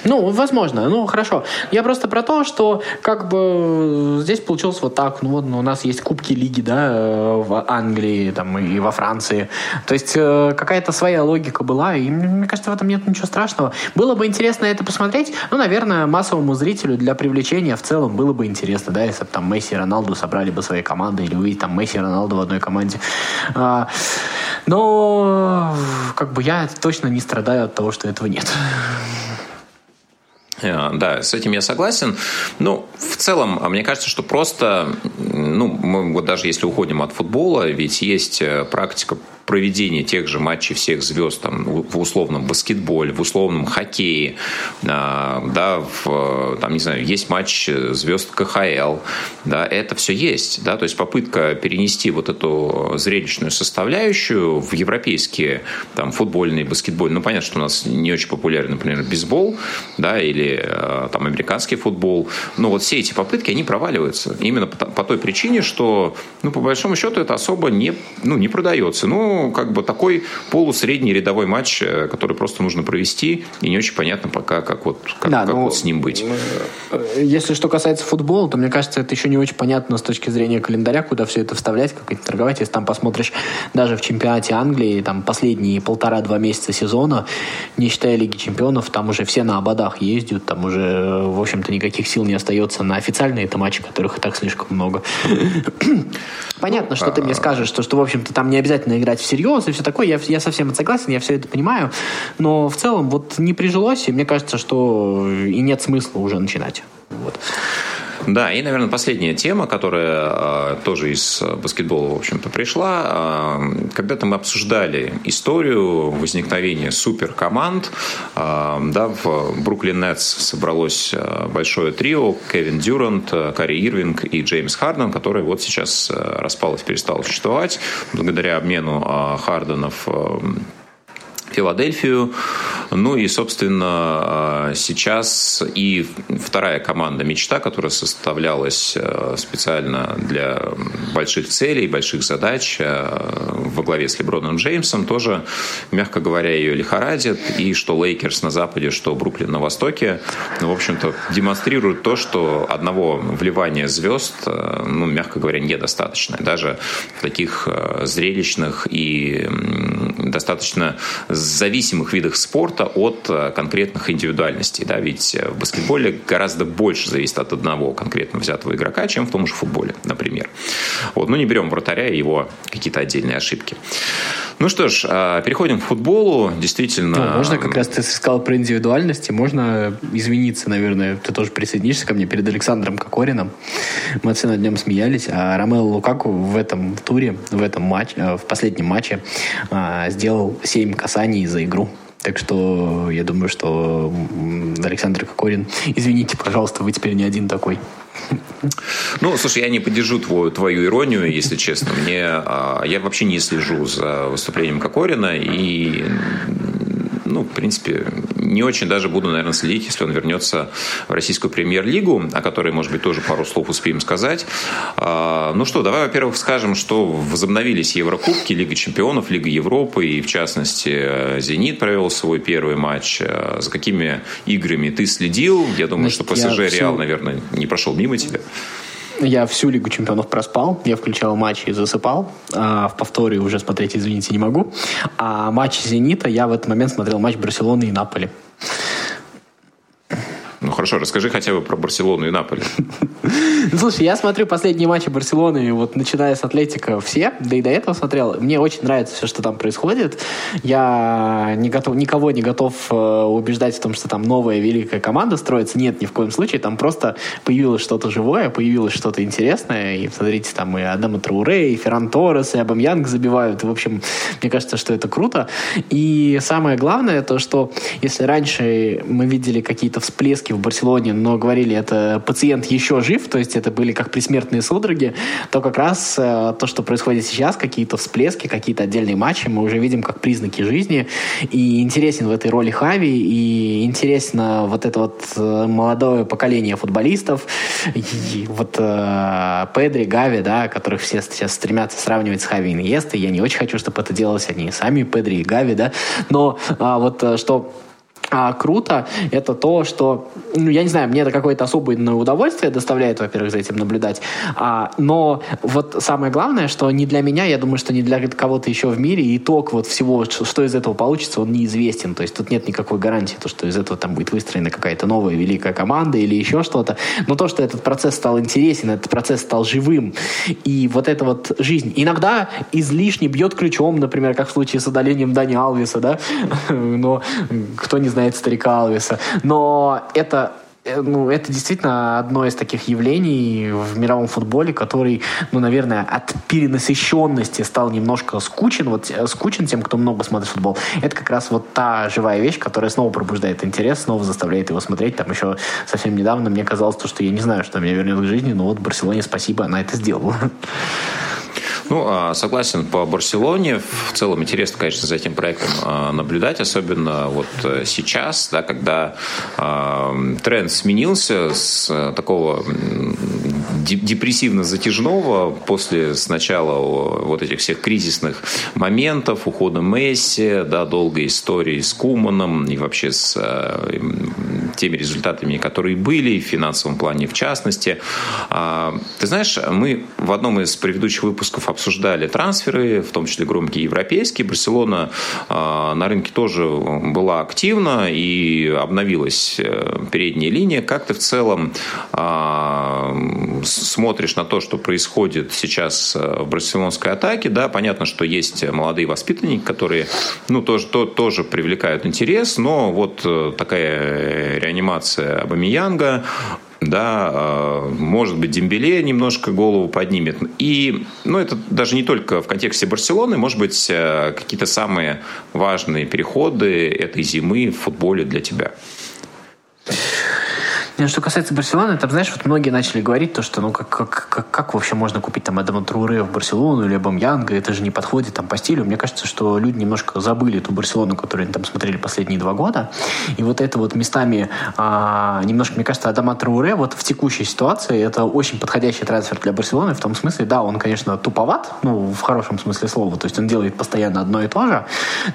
Ну, возможно. Ну, хорошо. Я просто про то, что как бы здесь получилось вот так. Ну, вот ну, у нас есть кубки лиги, да, э, в Англии там, и во Франции. То есть э, какая-то своя логика была, и мне кажется, в этом нет ничего страшного. Было бы интересно это посмотреть. Ну, наверное, массовому зрителю для привлечения в целом было бы интересно, да, если бы там Месси и Роналду собрали бы свои команды или увидеть там Месси и Роналду в одной команде. А, но как бы я точно не страдаю от того, что этого нет. Э, да, с этим я согласен. Ну, в целом, а мне кажется, что просто, ну, мы вот даже если уходим от футбола, ведь есть э, практика проведение тех же матчей всех звезд там, в условном баскетболе, в условном хоккее, а, да, в, там, не знаю, есть матч звезд КХЛ, да, это все есть, да, то есть попытка перенести вот эту зрелищную составляющую в европейские там футбольные, баскетбольные, ну, понятно, что у нас не очень популярен, например, бейсбол, да, или а, там американский футбол, но вот все эти попытки, они проваливаются именно по, по той причине, что, ну, по большому счету, это особо не, ну, не продается, ну, как бы такой полусредний рядовой матч, э, который просто нужно провести, и не очень понятно пока, как вот, как, да, как ну, вот с ним быть. Э, если что касается футбола, то мне кажется, это еще не очень понятно с точки зрения календаря, куда все это вставлять, как это торговать. Если там посмотришь даже в чемпионате Англии, там последние полтора-два месяца сезона, не считая Лиги Чемпионов, там уже все на ободах ездят, там уже, в общем-то, никаких сил не остается на официальные это матчи, которых и так слишком много. Понятно, что ты мне а. скажешь, что, что в общем-то, там не обязательно играть всерьез и все такое. Я, я совсем согласен, я все это понимаю. Но в целом вот не прижилось, и мне кажется, что и нет смысла уже начинать. Вот. Да, и, наверное, последняя тема, которая э, тоже из баскетбола, в общем-то, пришла. Э, когда-то мы обсуждали историю возникновения суперкоманд. Да, в Бруклин Нетс собралось большое трио Кевин Дюрант, Карри Ирвинг и Джеймс Харден, которое вот сейчас распалось, перестало существовать благодаря обмену Хардена в Филадельфию. Ну и, собственно, а, сейчас и вторая команда «Мечта», которая составлялась а, специально для больших целей, больших задач а, во главе с Леброном Джеймсом, тоже, мягко говоря, ее лихорадит. И что Лейкерс на западе, что Бруклин на востоке, ну, в общем-то, демонстрируют то, что одного вливания звезд, ну, мягко говоря, недостаточно. Даже в таких зрелищных и достаточно зависимых видах спорта от э, конкретных индивидуальностей. Да? Ведь э, в баскетболе гораздо больше зависит от одного конкретно взятого игрока, чем в том же футболе, например. Вот. Ну, не берем вратаря и его какие-то отдельные ошибки. Ну что ж, а, переходим к футболу. Действительно... Ну, можно как раз ты сказал про индивидуальности. Можно извиниться, наверное, ты тоже присоединишься ко мне перед Александром Кокорином. Мы все над ним смеялись. А Ромео Лукаку в этом туре, в этом матче, э, в последнем матче сделал 7 касаний за игру. Так что я думаю, что Александр Кокорин, извините, пожалуйста, вы теперь не один такой. Ну, слушай, я не поддержу твою, твою иронию, если честно. Мне, а, я вообще не слежу за выступлением Кокорина и ну, в принципе, не очень даже буду, наверное, следить, если он вернется в российскую премьер-лигу, о которой, может быть, тоже пару слов успеем сказать. А, ну что, давай, во-первых, скажем, что возобновились Еврокубки, Лига чемпионов, Лига Европы, и, в частности, «Зенит» провел свой первый матч. А, за какими играми ты следил? Я думаю, Значит, что ПСЖ Реал, все... наверное, не прошел мимо тебя. Я всю Лигу чемпионов проспал. Я включал матчи и засыпал. А в повторе уже смотреть, извините, не могу. А матч «Зенита» я в этот момент смотрел матч Барселоны и Наполи. Ну хорошо, расскажи хотя бы про Барселону и Наполи. Ну, слушай, я смотрю последние матчи Барселоны, вот начиная с Атлетика все, да и до этого смотрел. Мне очень нравится все, что там происходит. Я не готов, никого не готов э, убеждать в том, что там новая великая команда строится. Нет, ни в коем случае. Там просто появилось что-то живое, появилось что-то интересное. И смотрите, там и Адама Трауре, и Ферран Торрес, и Абамьянг забивают. В общем, мне кажется, что это круто. И самое главное, то, что если раньше мы видели какие-то всплески в Барселоне, но говорили, это пациент еще жив, то есть это были как предсмертные судороги, то как раз э, то, что происходит сейчас, какие-то всплески, какие-то отдельные матчи, мы уже видим как признаки жизни. И интересен в этой роли Хави, и интересно вот это вот э, молодое поколение футболистов, и вот э, Педри, Гави, да, которых все сейчас стремятся сравнивать с Хави и Иньестой. Я не очень хочу, чтобы это делалось они сами, Педри и Гави, да, но а, вот э, что а, круто, это то, что, ну, я не знаю, мне это какое-то особое удовольствие доставляет, во-первых, за этим наблюдать, а, но вот самое главное, что не для меня, я думаю, что не для кого-то еще в мире, итог вот всего, что из этого получится, он неизвестен, то есть тут нет никакой гарантии, то, что из этого там будет выстроена какая-то новая великая команда или еще что-то, но то, что этот процесс стал интересен, этот процесс стал живым, и вот эта вот жизнь, иногда излишне бьет ключом, например, как в случае с удалением Дани Алвиса, да, но кто не знает старика Алвиса. Но это э, ну, это действительно одно из таких явлений в мировом футболе, который, ну, наверное, от перенасыщенности стал немножко скучен, вот э, скучен тем, кто много смотрит футбол. Это как раз вот та живая вещь, которая снова пробуждает интерес, снова заставляет его смотреть. Там еще совсем недавно мне казалось, что я не знаю, что меня вернет к жизни, но вот Барселоне спасибо, она это сделала. Ну, а, согласен по Барселоне. В целом интересно, конечно, за этим проектом а, наблюдать, особенно вот э, сейчас, да, когда а, тренд сменился с э, такого депрессивно-затяжного после сначала вот этих всех кризисных моментов, ухода Месси, да, долгой истории с Куманом и вообще с э, теми результатами, которые были, в финансовом плане в частности. Ты знаешь, мы в одном из предыдущих выпусков обсуждали трансферы, в том числе громкие европейские. Барселона а, на рынке тоже была активна и обновилась э, передняя линия. Как ты в целом а, смотришь на то, что происходит сейчас э, в барселонской атаке? Да, понятно, что есть молодые воспитанники, которые ну, тоже, то, тоже привлекают интерес, но вот э, такая реанимация Абамиянга, да, а, может быть, Дембеле немножко голову поднимет. И, ну, это даже не только в контексте Барселоны, может быть, э, какие-то самые важные переходы этой зимы в футболе для тебя. Ну, что касается Барселоны, там, знаешь, вот многие начали говорить то, что, ну, как, как, как, как вообще можно купить там Адама Труре в Барселону или Бамьянга, это же не подходит там по стилю. Мне кажется, что люди немножко забыли ту Барселону, которую они там смотрели последние два года. И вот это вот местами а, немножко, мне кажется, Адама Труре вот в текущей ситуации это очень подходящий трансфер для Барселоны в том смысле, да, он, конечно, туповат, ну, в хорошем смысле слова, то есть он делает постоянно одно и то же,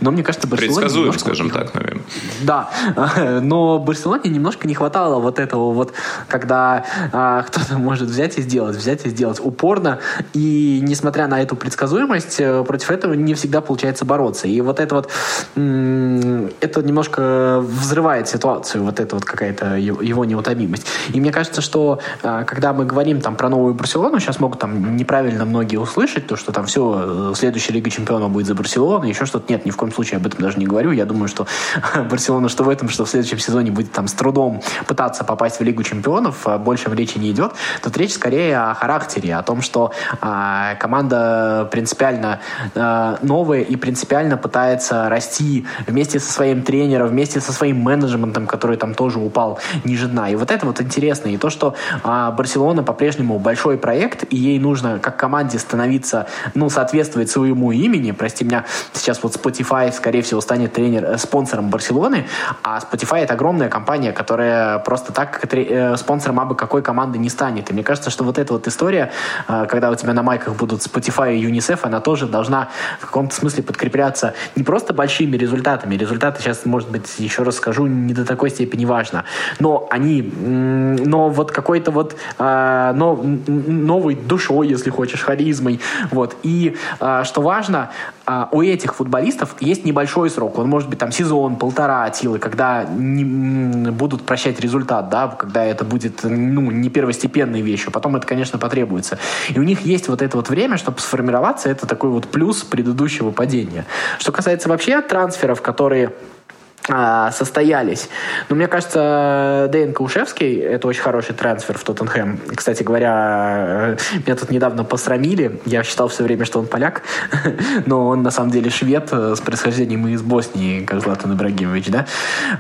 но мне кажется, Барселоне... Предсказуем, скажем так, наверное. Да, но Барселоне немножко не хватало вот этого этого вот, когда а, кто-то может взять и сделать, взять и сделать упорно, и несмотря на эту предсказуемость, э, против этого не всегда получается бороться. И вот это вот, это немножко взрывает ситуацию, вот это вот какая-то его неутомимость. И мне кажется, что а, когда мы говорим там про новую Барселону, сейчас могут там неправильно многие услышать, то, что там все, э, следующая Лига Чемпионов будет за Барселону, еще что-то. Нет, ни в коем случае об этом даже не говорю. Я думаю, что Барселона что в этом, что в следующем сезоне будет там с трудом пытаться попасть в Лигу Чемпионов, а больше в речи не идет. Тут речь скорее о характере, о том, что а, команда принципиально а, новая и принципиально пытается расти вместе со своим тренером, вместе со своим менеджментом, который там тоже упал ниже дна. И вот это вот интересно. И то, что а, Барселона по-прежнему большой проект, и ей нужно как команде становиться, ну, соответствовать своему имени. Прости меня, сейчас вот Spotify, скорее всего, станет тренер, э, спонсором Барселоны, а Spotify это огромная компания, которая просто так э, спонсором абы какой команды не станет. И мне кажется, что вот эта вот история, э, когда у тебя на майках будут Spotify и UNICEF, она тоже должна в каком-то смысле подкрепляться не просто большими результатами. Результаты сейчас, может быть, еще раз скажу, не до такой степени важно. Но они, но вот какой-то вот э, но, новой душой, если хочешь, харизмой. Вот. И что важно, у этих футболистов есть небольшой срок. Он может быть там сезон, полтора от силы, когда не, будут прощать результат, да, когда это будет ну, не первостепенной вещью. Потом это, конечно, потребуется. И у них есть вот это вот время, чтобы сформироваться. Это такой вот плюс предыдущего падения. Что касается вообще трансферов, которые а, состоялись. Но мне кажется, Дэйн Каушевский — это очень хороший трансфер в Тоттенхэм. Кстати говоря, э, меня тут недавно посрамили. Я считал все время, что он поляк, но он на самом деле швед э, с происхождением из Боснии, как Златан Ибрагимович, да?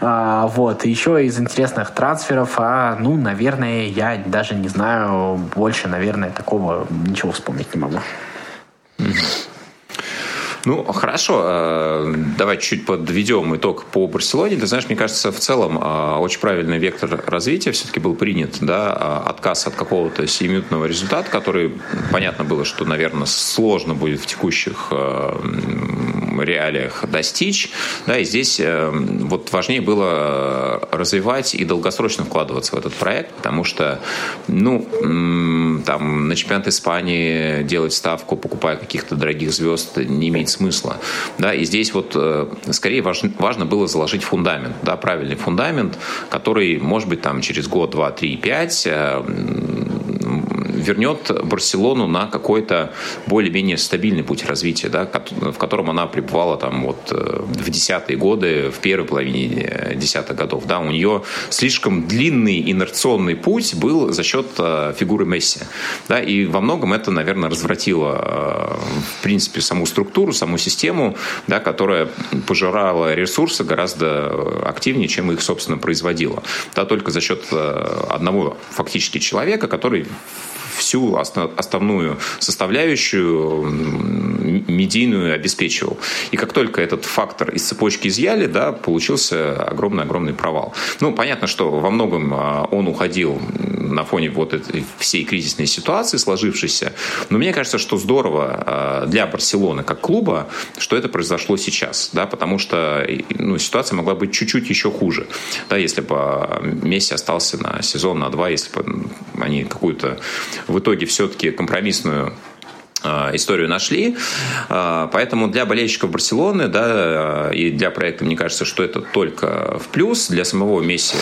А, вот. еще из интересных трансферов, а, ну, наверное, я даже не знаю, больше, наверное, такого ничего вспомнить не могу. Ну, хорошо. Э, давай чуть подведем итог по Барселоне. Ты знаешь, мне кажется, в целом э, очень правильный вектор развития все-таки был принят. Да? Э, отказ от какого-то сиюминутного результата, который, понятно было, что, наверное, сложно будет в текущих реалиях достичь. Да, и здесь вот важнее было развивать и долгосрочно вкладываться в этот проект, потому что, ну, там, на чемпионат Испании делать ставку, покупая каких-то дорогих звезд, не имеет смысла. Да, и здесь вот э, скорее важно было заложить фундамент, да, правильный фундамент, который, может быть, там через год, два, три, пять э, вернет Барселону на какой-то более-менее стабильный путь развития, да, в котором она пребывала там вот э, в десятые годы, в первой половине десятых годов. Да, у нее слишком длинный инерционный путь был за счет э, фигуры Месси. Да, и во многом это, наверное, развратило э, в принципе саму структуру, саму систему, да, которая пожирала ресурсы гораздо активнее, чем их, собственно, производила. Да, только за счет одного фактически человека, который всю основную составляющую медийную обеспечивал. И как только этот фактор из цепочки изъяли, да, получился огромный-огромный провал. Ну, понятно, что во многом а, он уходил на фоне вот этой всей кризисной ситуации сложившейся, но мне кажется, что здорово а, для Барселоны как клуба, что это произошло сейчас, да, потому что ну, ситуация могла быть чуть-чуть еще хуже, да, если бы а, Месси остался на сезон, на два, если бы они какую-то в итоге все-таки компромиссную а, историю нашли. А, поэтому для болельщиков Барселоны да, и для проекта, мне кажется, что это только в плюс. Для самого Месси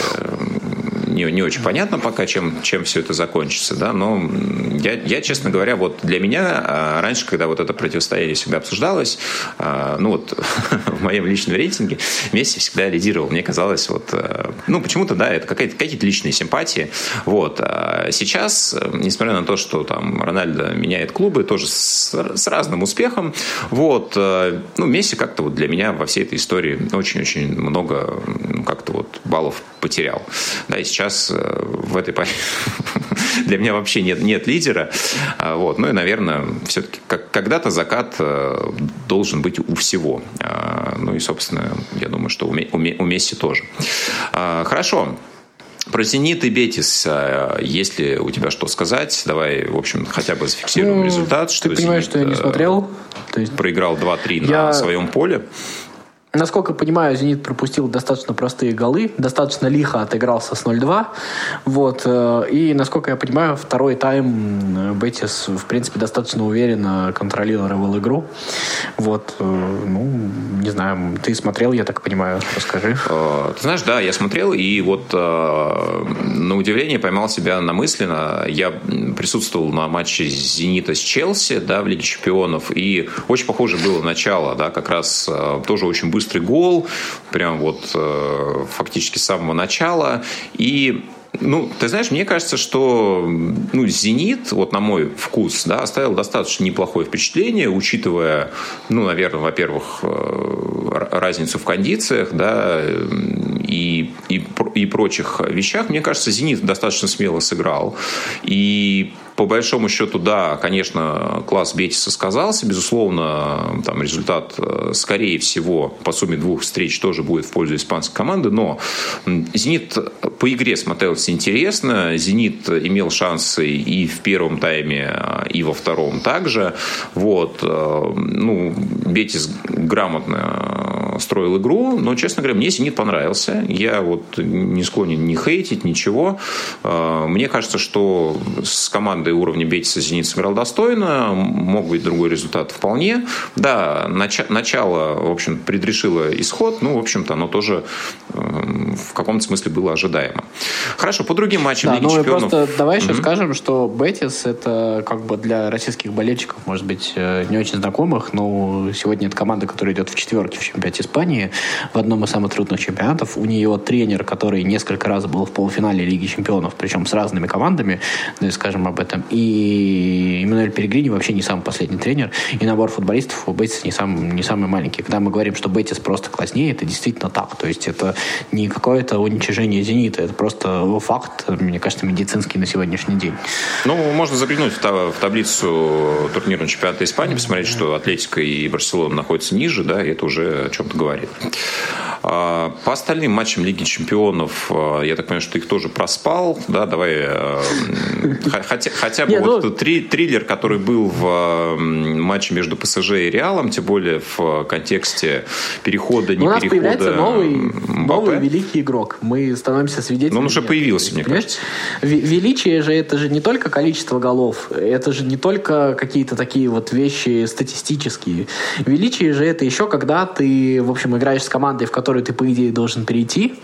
не, не очень понятно пока, чем, чем все это закончится, да, но я, я, честно говоря, вот для меня а, раньше, когда вот это противостояние всегда обсуждалось, а, ну вот в моем личном рейтинге Месси всегда лидировал. Мне казалось, вот, а, ну почему-то, да, это какие-то какие личные симпатии. Вот. А сейчас, несмотря на то, что там Рональдо меняет клубы, тоже с, с разным успехом, вот, ну, Месси как-то вот для меня во всей этой истории очень-очень много как-то вот баллов потерял. Да, и сейчас э, в этой для меня вообще нет, нет лидера. А, вот. Ну и, наверное, все-таки как, когда-то закат э, должен быть у всего. А, ну и, собственно, я думаю, что у, у Месси тоже. А, хорошо. Про «Зенит» и «Бетис», есть ли у тебя что сказать? Давай, в общем, хотя бы зафиксируем ну, результат. Что ты понимаешь, «Зенит» что я не смотрел? То есть... Проиграл 2-3 я... на своем поле. Насколько понимаю, «Зенит» пропустил достаточно простые голы, достаточно лихо отыгрался с 0-2. Вот. Э, и, насколько я понимаю, второй тайм Бетис, в принципе, достаточно уверенно контролировал игру. Вот. Э, ну, не знаю, ты смотрел, я так понимаю, расскажи. Э, ты знаешь, да, я смотрел, и вот на удивление поймал себя на мысленно. Я присутствовал на матче «Зенита» с Челси, да, в Лиге Чемпионов, и очень похоже было начало, да, как раз тоже очень быстро быстрый гол, прям вот э, фактически с самого начала. И ну, ты знаешь, мне кажется, что ну, «Зенит», вот на мой вкус, да, оставил достаточно неплохое впечатление, учитывая, ну, наверное, во-первых, э, разницу в кондициях, да, и, и, и прочих вещах. Мне кажется, «Зенит» достаточно смело сыграл. И по большому счету, да, конечно, класс Бетиса сказался. Безусловно, там результат, э, скорее всего, по сумме двух встреч тоже будет в пользу испанской команды. Но «Зенит» по игре смотрелся интересно. «Зенит» имел шансы и в первом тайме, и во втором также. Вот. Э, ну, Бетис грамотно строил игру, но, честно говоря, мне «Зенит» понравился. Я вот не склонен не хейтить, ничего. Э, мне кажется, что с командой уровня Бетиса «Зенит» сыграл достойно, мог быть другой результат вполне. Да, нач- начало, в общем, предрешило исход, ну, в общем-то, оно тоже э, в каком-то смысле было ожидаемо. Хорошо, по другим матчам да, Лиги ну, Чемпионов... просто давай еще mm-hmm. скажем, что Бетис это как бы для российских болельщиков, может быть, э, не очень знакомых, но сегодня это команда, которая идет в четверке в чемпионате Испании, в одном из самых трудных чемпионатов. У нее тренер, который несколько раз был в полуфинале Лиги Чемпионов, причем с разными командами, да и скажем об этом. И Эммануэль Перегрини вообще не самый последний тренер, и набор футболистов у Бетис не, сам, не самый маленький. Когда мы говорим, что Бетис просто класснее, это действительно так. То есть это не какое-то уничижение «Зенита», это просто факт, мне кажется, медицинский на сегодняшний день. Ну, можно заглянуть в, в таблицу турнирного чемпионата Испании, посмотреть, что Атлетика и Барселона находятся ниже, да, и это уже о чем-то говорит. А, по остальным матчам Лиги Чемпионов, а, я так понимаю, что ты их тоже проспал, да, давай, э, хотя, хотя бы вот ну... три, триллер, который был в матче между ПСЖ и Реалом, тем более в контексте перехода, не У нас перехода появляется новый, новый великий игрок. Мы становимся свидетелями. Но он уже появился, мне кажется. Величие же это же не только количество голов, это же не только какие-то такие вот вещи статистические. Величие же это еще когда ты, в общем, играешь с командой, в которой ты, по идее, должен перейти,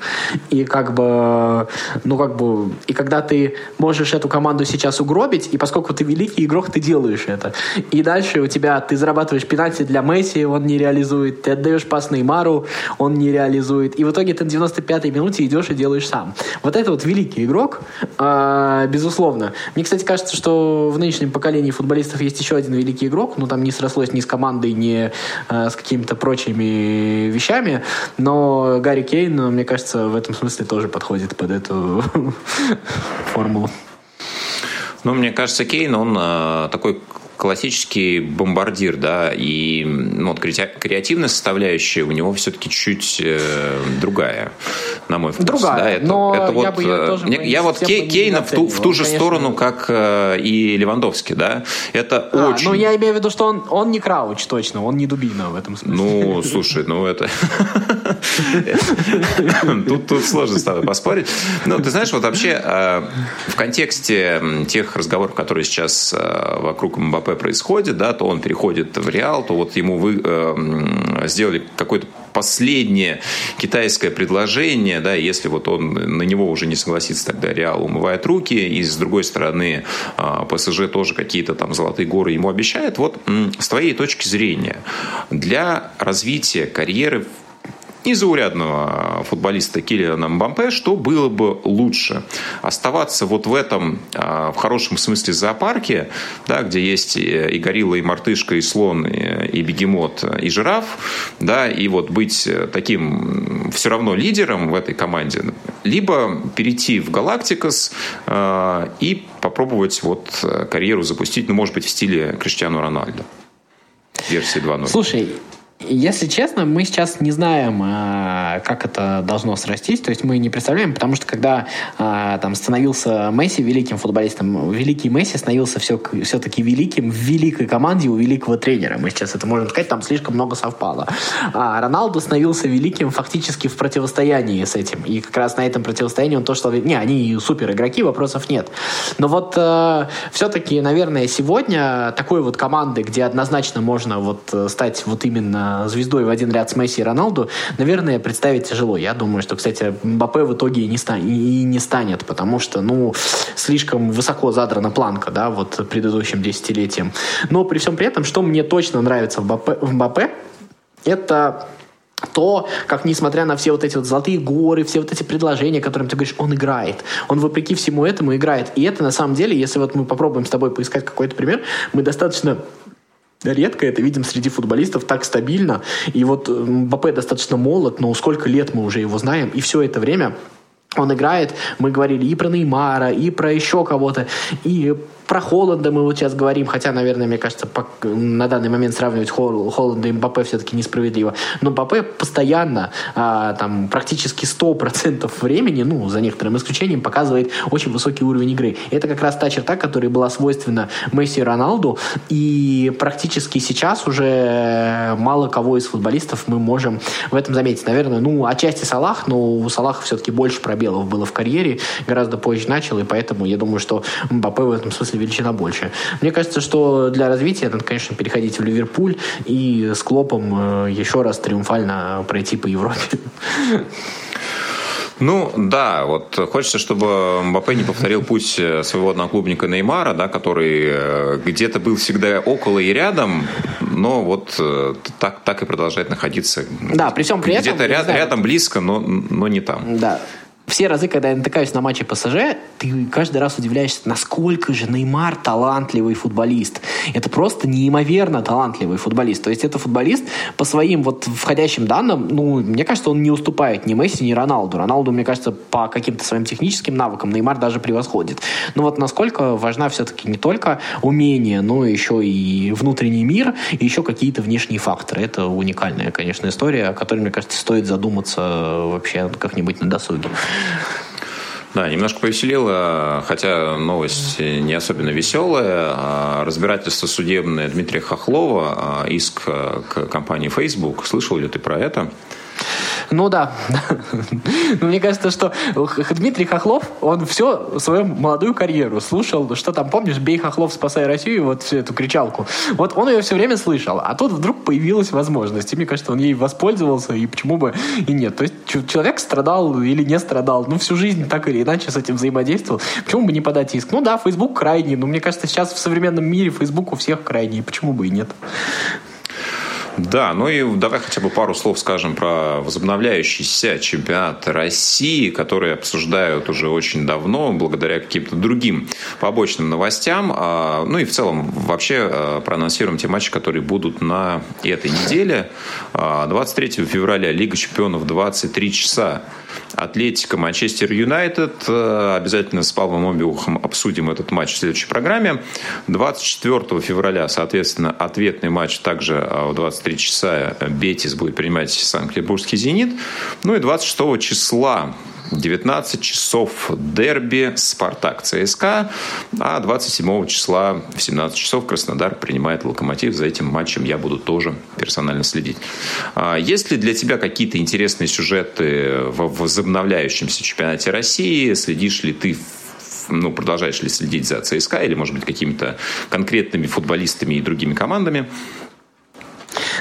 и как бы, ну как бы, и когда ты можешь эту команду сейчас угробить, и поскольку ты великий игрок, ты делаешь это. И дальше у тебя, ты зарабатываешь пенальти для Месси, он не реализует, ты отдаешь пас Неймару, он не реализует, и в итоге ты на 95-й минуте идешь и делаешь сам. Вот это вот великий игрок, э, безусловно. Мне, кстати, кажется, что в нынешнем поколении футболистов есть еще один великий игрок, ну там не срослось ни с командой, ни э, с какими-то прочими вещами, но Гарри Кейн, мне кажется, в этом смысле тоже подходит под эту формулу. Ну, мне кажется, Кейн, он э, такой классический бомбардир, да, и ну, вот, креативная составляющая у него все-таки чуть э, другая, на мой вкус. Другая, да, это, но это вот, я бы ее тоже Я, я вот Кей, Кейна в ту, в ту же конечно... сторону, как э, и Левандовский, да, это а, очень... Ну, я имею в виду, что он, он не Крауч, точно, он не Дубина в этом смысле. Ну, слушай, ну это... Тут, тут сложно с тобой поспорить. Ну, ты знаешь, вот вообще э, в контексте тех разговоров, которые сейчас э, вокруг Мбаппе происходит, да, то он переходит в Реал, то вот ему вы э, сделали какое-то последнее китайское предложение, да, если вот он на него уже не согласится, тогда Реал умывает руки, и с другой стороны э, ПСЖ тоже какие-то там золотые горы ему обещает. Вот с твоей точки зрения, для развития карьеры незаурядного футболиста Килиана Мбампе, что было бы лучше? Оставаться вот в этом, а, в хорошем смысле, зоопарке, да, где есть и горилла, и мартышка, и слон, и бегемот, и жираф, да, и вот быть таким все равно лидером в этой команде, либо перейти в Галактикос э, и попробовать вот карьеру запустить, ну, может быть, в стиле Криштиану Рональдо версии 2.0. Слушай, Если честно, мы сейчас не знаем, а, как это должно срастись. То есть мы не представляем, потому что когда а, там становился Месси великим футболистом, великий Месси становился все, все-таки великим в великой команде у великого тренера. Мы сейчас это можем сказать, там слишком много совпало. А Роналду становился великим фактически в противостоянии с этим. И как раз на этом противостоянии он то, что... Не, они супер игроки, вопросов нет. Но вот э, все-таки, наверное, сегодня такой вот команды, где однозначно можно вот э, стать вот именно звездой в один ряд с Месси и Роналду, наверное, представить тяжело. Я думаю, что, кстати, Мбаппе в итоге и не, станет, и не станет, потому что, ну, слишком высоко задрана планка, да, вот предыдущим десятилетием. Но при всем при этом, что мне точно нравится в Мбаппе, в Мбаппе это то, как несмотря на все вот эти вот золотые горы, все вот эти предложения, которым ты говоришь, он играет. Он вопреки всему этому играет. И это на самом деле, если вот мы попробуем с тобой поискать какой-то пример, мы достаточно редко это видим среди футболистов так стабильно. И вот Мбаппе достаточно молод, но сколько лет мы уже его знаем, и все это время он играет, мы говорили и про Неймара, и про еще кого-то, и про Холланда мы вот сейчас говорим, хотя, наверное, мне кажется, по, на данный момент сравнивать Хол, Холланда и Мбаппе все-таки несправедливо. Но Мбаппе постоянно, а, там, практически 100% времени, ну, за некоторым исключением, показывает очень высокий уровень игры. Это как раз та черта, которая была свойственна Месси и Роналду, и практически сейчас уже мало кого из футболистов мы можем в этом заметить. Наверное, ну, отчасти Салах, но у Салаха все-таки больше пробелов было в карьере, гораздо позже начал, и поэтому я думаю, что Мбаппе в этом смысле величина больше. Мне кажется, что для развития надо, конечно, переходить в Ливерпуль и с Клопом э, еще раз триумфально пройти по Европе. Ну, да, вот хочется, чтобы Мбаппе не повторил путь э, своего одноклубника Неймара, да, который э, где-то был всегда около и рядом, но вот так, так и продолжает находиться. Да, при всем при этом... Где-то ряд, рядом, близко, но, но не там. Да, все разы, когда я натыкаюсь на матче ПСЖ, ты каждый раз удивляешься, насколько же Неймар талантливый футболист. Это просто неимоверно талантливый футболист. То есть это футболист по своим вот входящим данным, ну, мне кажется, он не уступает ни Месси, ни Роналду. Роналду, мне кажется, по каким-то своим техническим навыкам Неймар даже превосходит. Но вот насколько важна все-таки не только умение, но еще и внутренний мир, и еще какие-то внешние факторы. Это уникальная, конечно, история, о которой, мне кажется, стоит задуматься вообще как-нибудь на досуге. Да, немножко повеселило, хотя новость не особенно веселая. А, разбирательство судебное Дмитрия Хохлова, а, иск к компании Facebook. Слышал ли ты про это? Ну да. Ну, мне кажется, что Дмитрий Хохлов, он всю свою молодую карьеру слушал, что там, помнишь, «Бей Хохлов, спасай Россию», вот всю эту кричалку. Вот он ее все время слышал, а тут вдруг появилась возможность. И мне кажется, он ей воспользовался, и почему бы и нет. То есть человек страдал или не страдал, ну, всю жизнь так или иначе с этим взаимодействовал. Почему бы не подать иск? Ну да, Facebook крайний, но мне кажется, сейчас в современном мире Facebook у всех крайний, почему бы и нет. Да, ну и давай хотя бы пару слов скажем про возобновляющийся чемпионат России, который обсуждают уже очень давно, благодаря каким-то другим побочным новостям. А, ну и в целом вообще а, проанонсируем те матчи, которые будут на этой неделе. 23 а, февраля Лига чемпионов 23 часа Атлетика, Манчестер Юнайтед. Э, обязательно с Павлом Обиухом обсудим этот матч в следующей программе. 24 февраля, соответственно, ответный матч также э, в 23 часа Бетис будет принимать Санкт-Петербургский «Зенит». Ну и 26 числа 19 часов дерби «Спартак» ЦСКА, а 27 числа в 17 часов Краснодар принимает «Локомотив». За этим матчем я буду тоже персонально следить. А есть ли для тебя какие-то интересные сюжеты в возобновляющемся чемпионате России? Следишь ли ты ну, продолжаешь ли следить за ЦСКА или, может быть, какими-то конкретными футболистами и другими командами?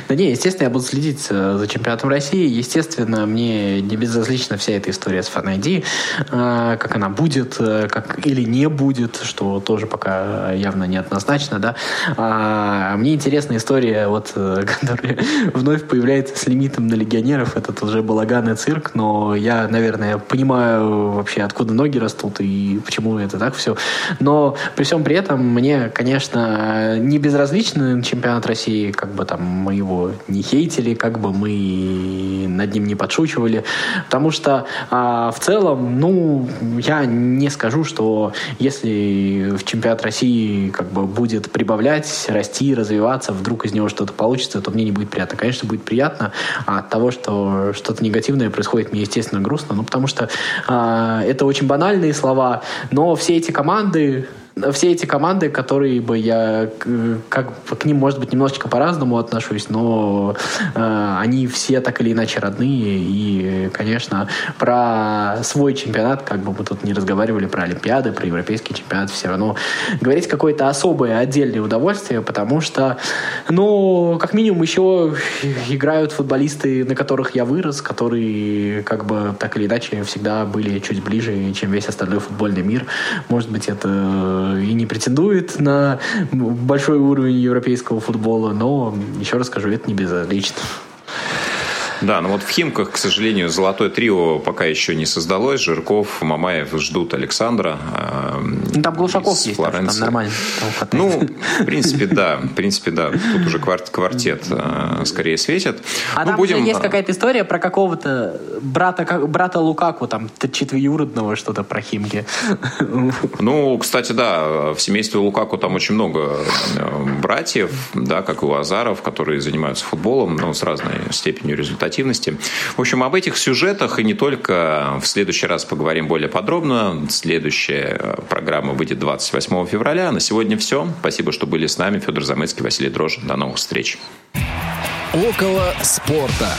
Да не, естественно, я буду следить э, за чемпионатом России. Естественно, мне не безразлична вся эта история с Fan ID, э, как она будет, э, как или не будет, что тоже пока явно неоднозначно, да. А, мне интересна история, вот, которая вновь появляется с лимитом на легионеров. Это уже балаган и цирк, но я, наверное, понимаю вообще, откуда ноги растут и почему это так все. Но при всем при этом мне, конечно, не безразличен чемпионат России, как бы там мы его не хейтили, как бы мы над ним не подшучивали. Потому что а, в целом, ну, я не скажу, что если в чемпионат России как бы будет прибавлять, расти, развиваться, вдруг из него что-то получится, то мне не будет приятно. Конечно, будет приятно а от того, что что-то негативное происходит, мне, естественно, грустно. Ну, потому что а, это очень банальные слова, но все эти команды, все эти команды, которые бы я как к ним, может быть, немножечко по-разному отношусь, но э, они все так или иначе родные. И, конечно, про свой чемпионат, как бы мы тут не разговаривали про Олимпиады, про европейский чемпионат, все равно говорить какое-то особое, отдельное удовольствие, потому что, ну, как минимум, еще играют футболисты, на которых я вырос, которые, как бы, так или иначе, всегда были чуть ближе, чем весь остальной футбольный мир. Может быть, это и не претендует на большой уровень европейского футбола, но, еще раз скажу, это не безразлично. Да, но вот в Химках, к сожалению, золотое трио пока еще не создалось. Жирков, Мамаев ждут Александра. Ну, там Глушаков есть, Флоренции. там нормально. Там ну, в принципе, да. В принципе, да. Тут уже квартет э, скорее светит. А ну, там будем... есть какая-то история про какого-то брата, брата Лукаку, там, четвероюродного что-то про Химки. Ну, кстати, да, в семействе Лукаку там очень много э, братьев, да, как и у Азаров, которые занимаются футболом, но с разной степенью результата результативности. В общем, об этих сюжетах и не только в следующий раз поговорим более подробно. Следующая э, программа выйдет 28 февраля. На сегодня все. Спасибо, что были с нами. Федор Замыцкий, Василий Дрожжин. До новых встреч. Около спорта.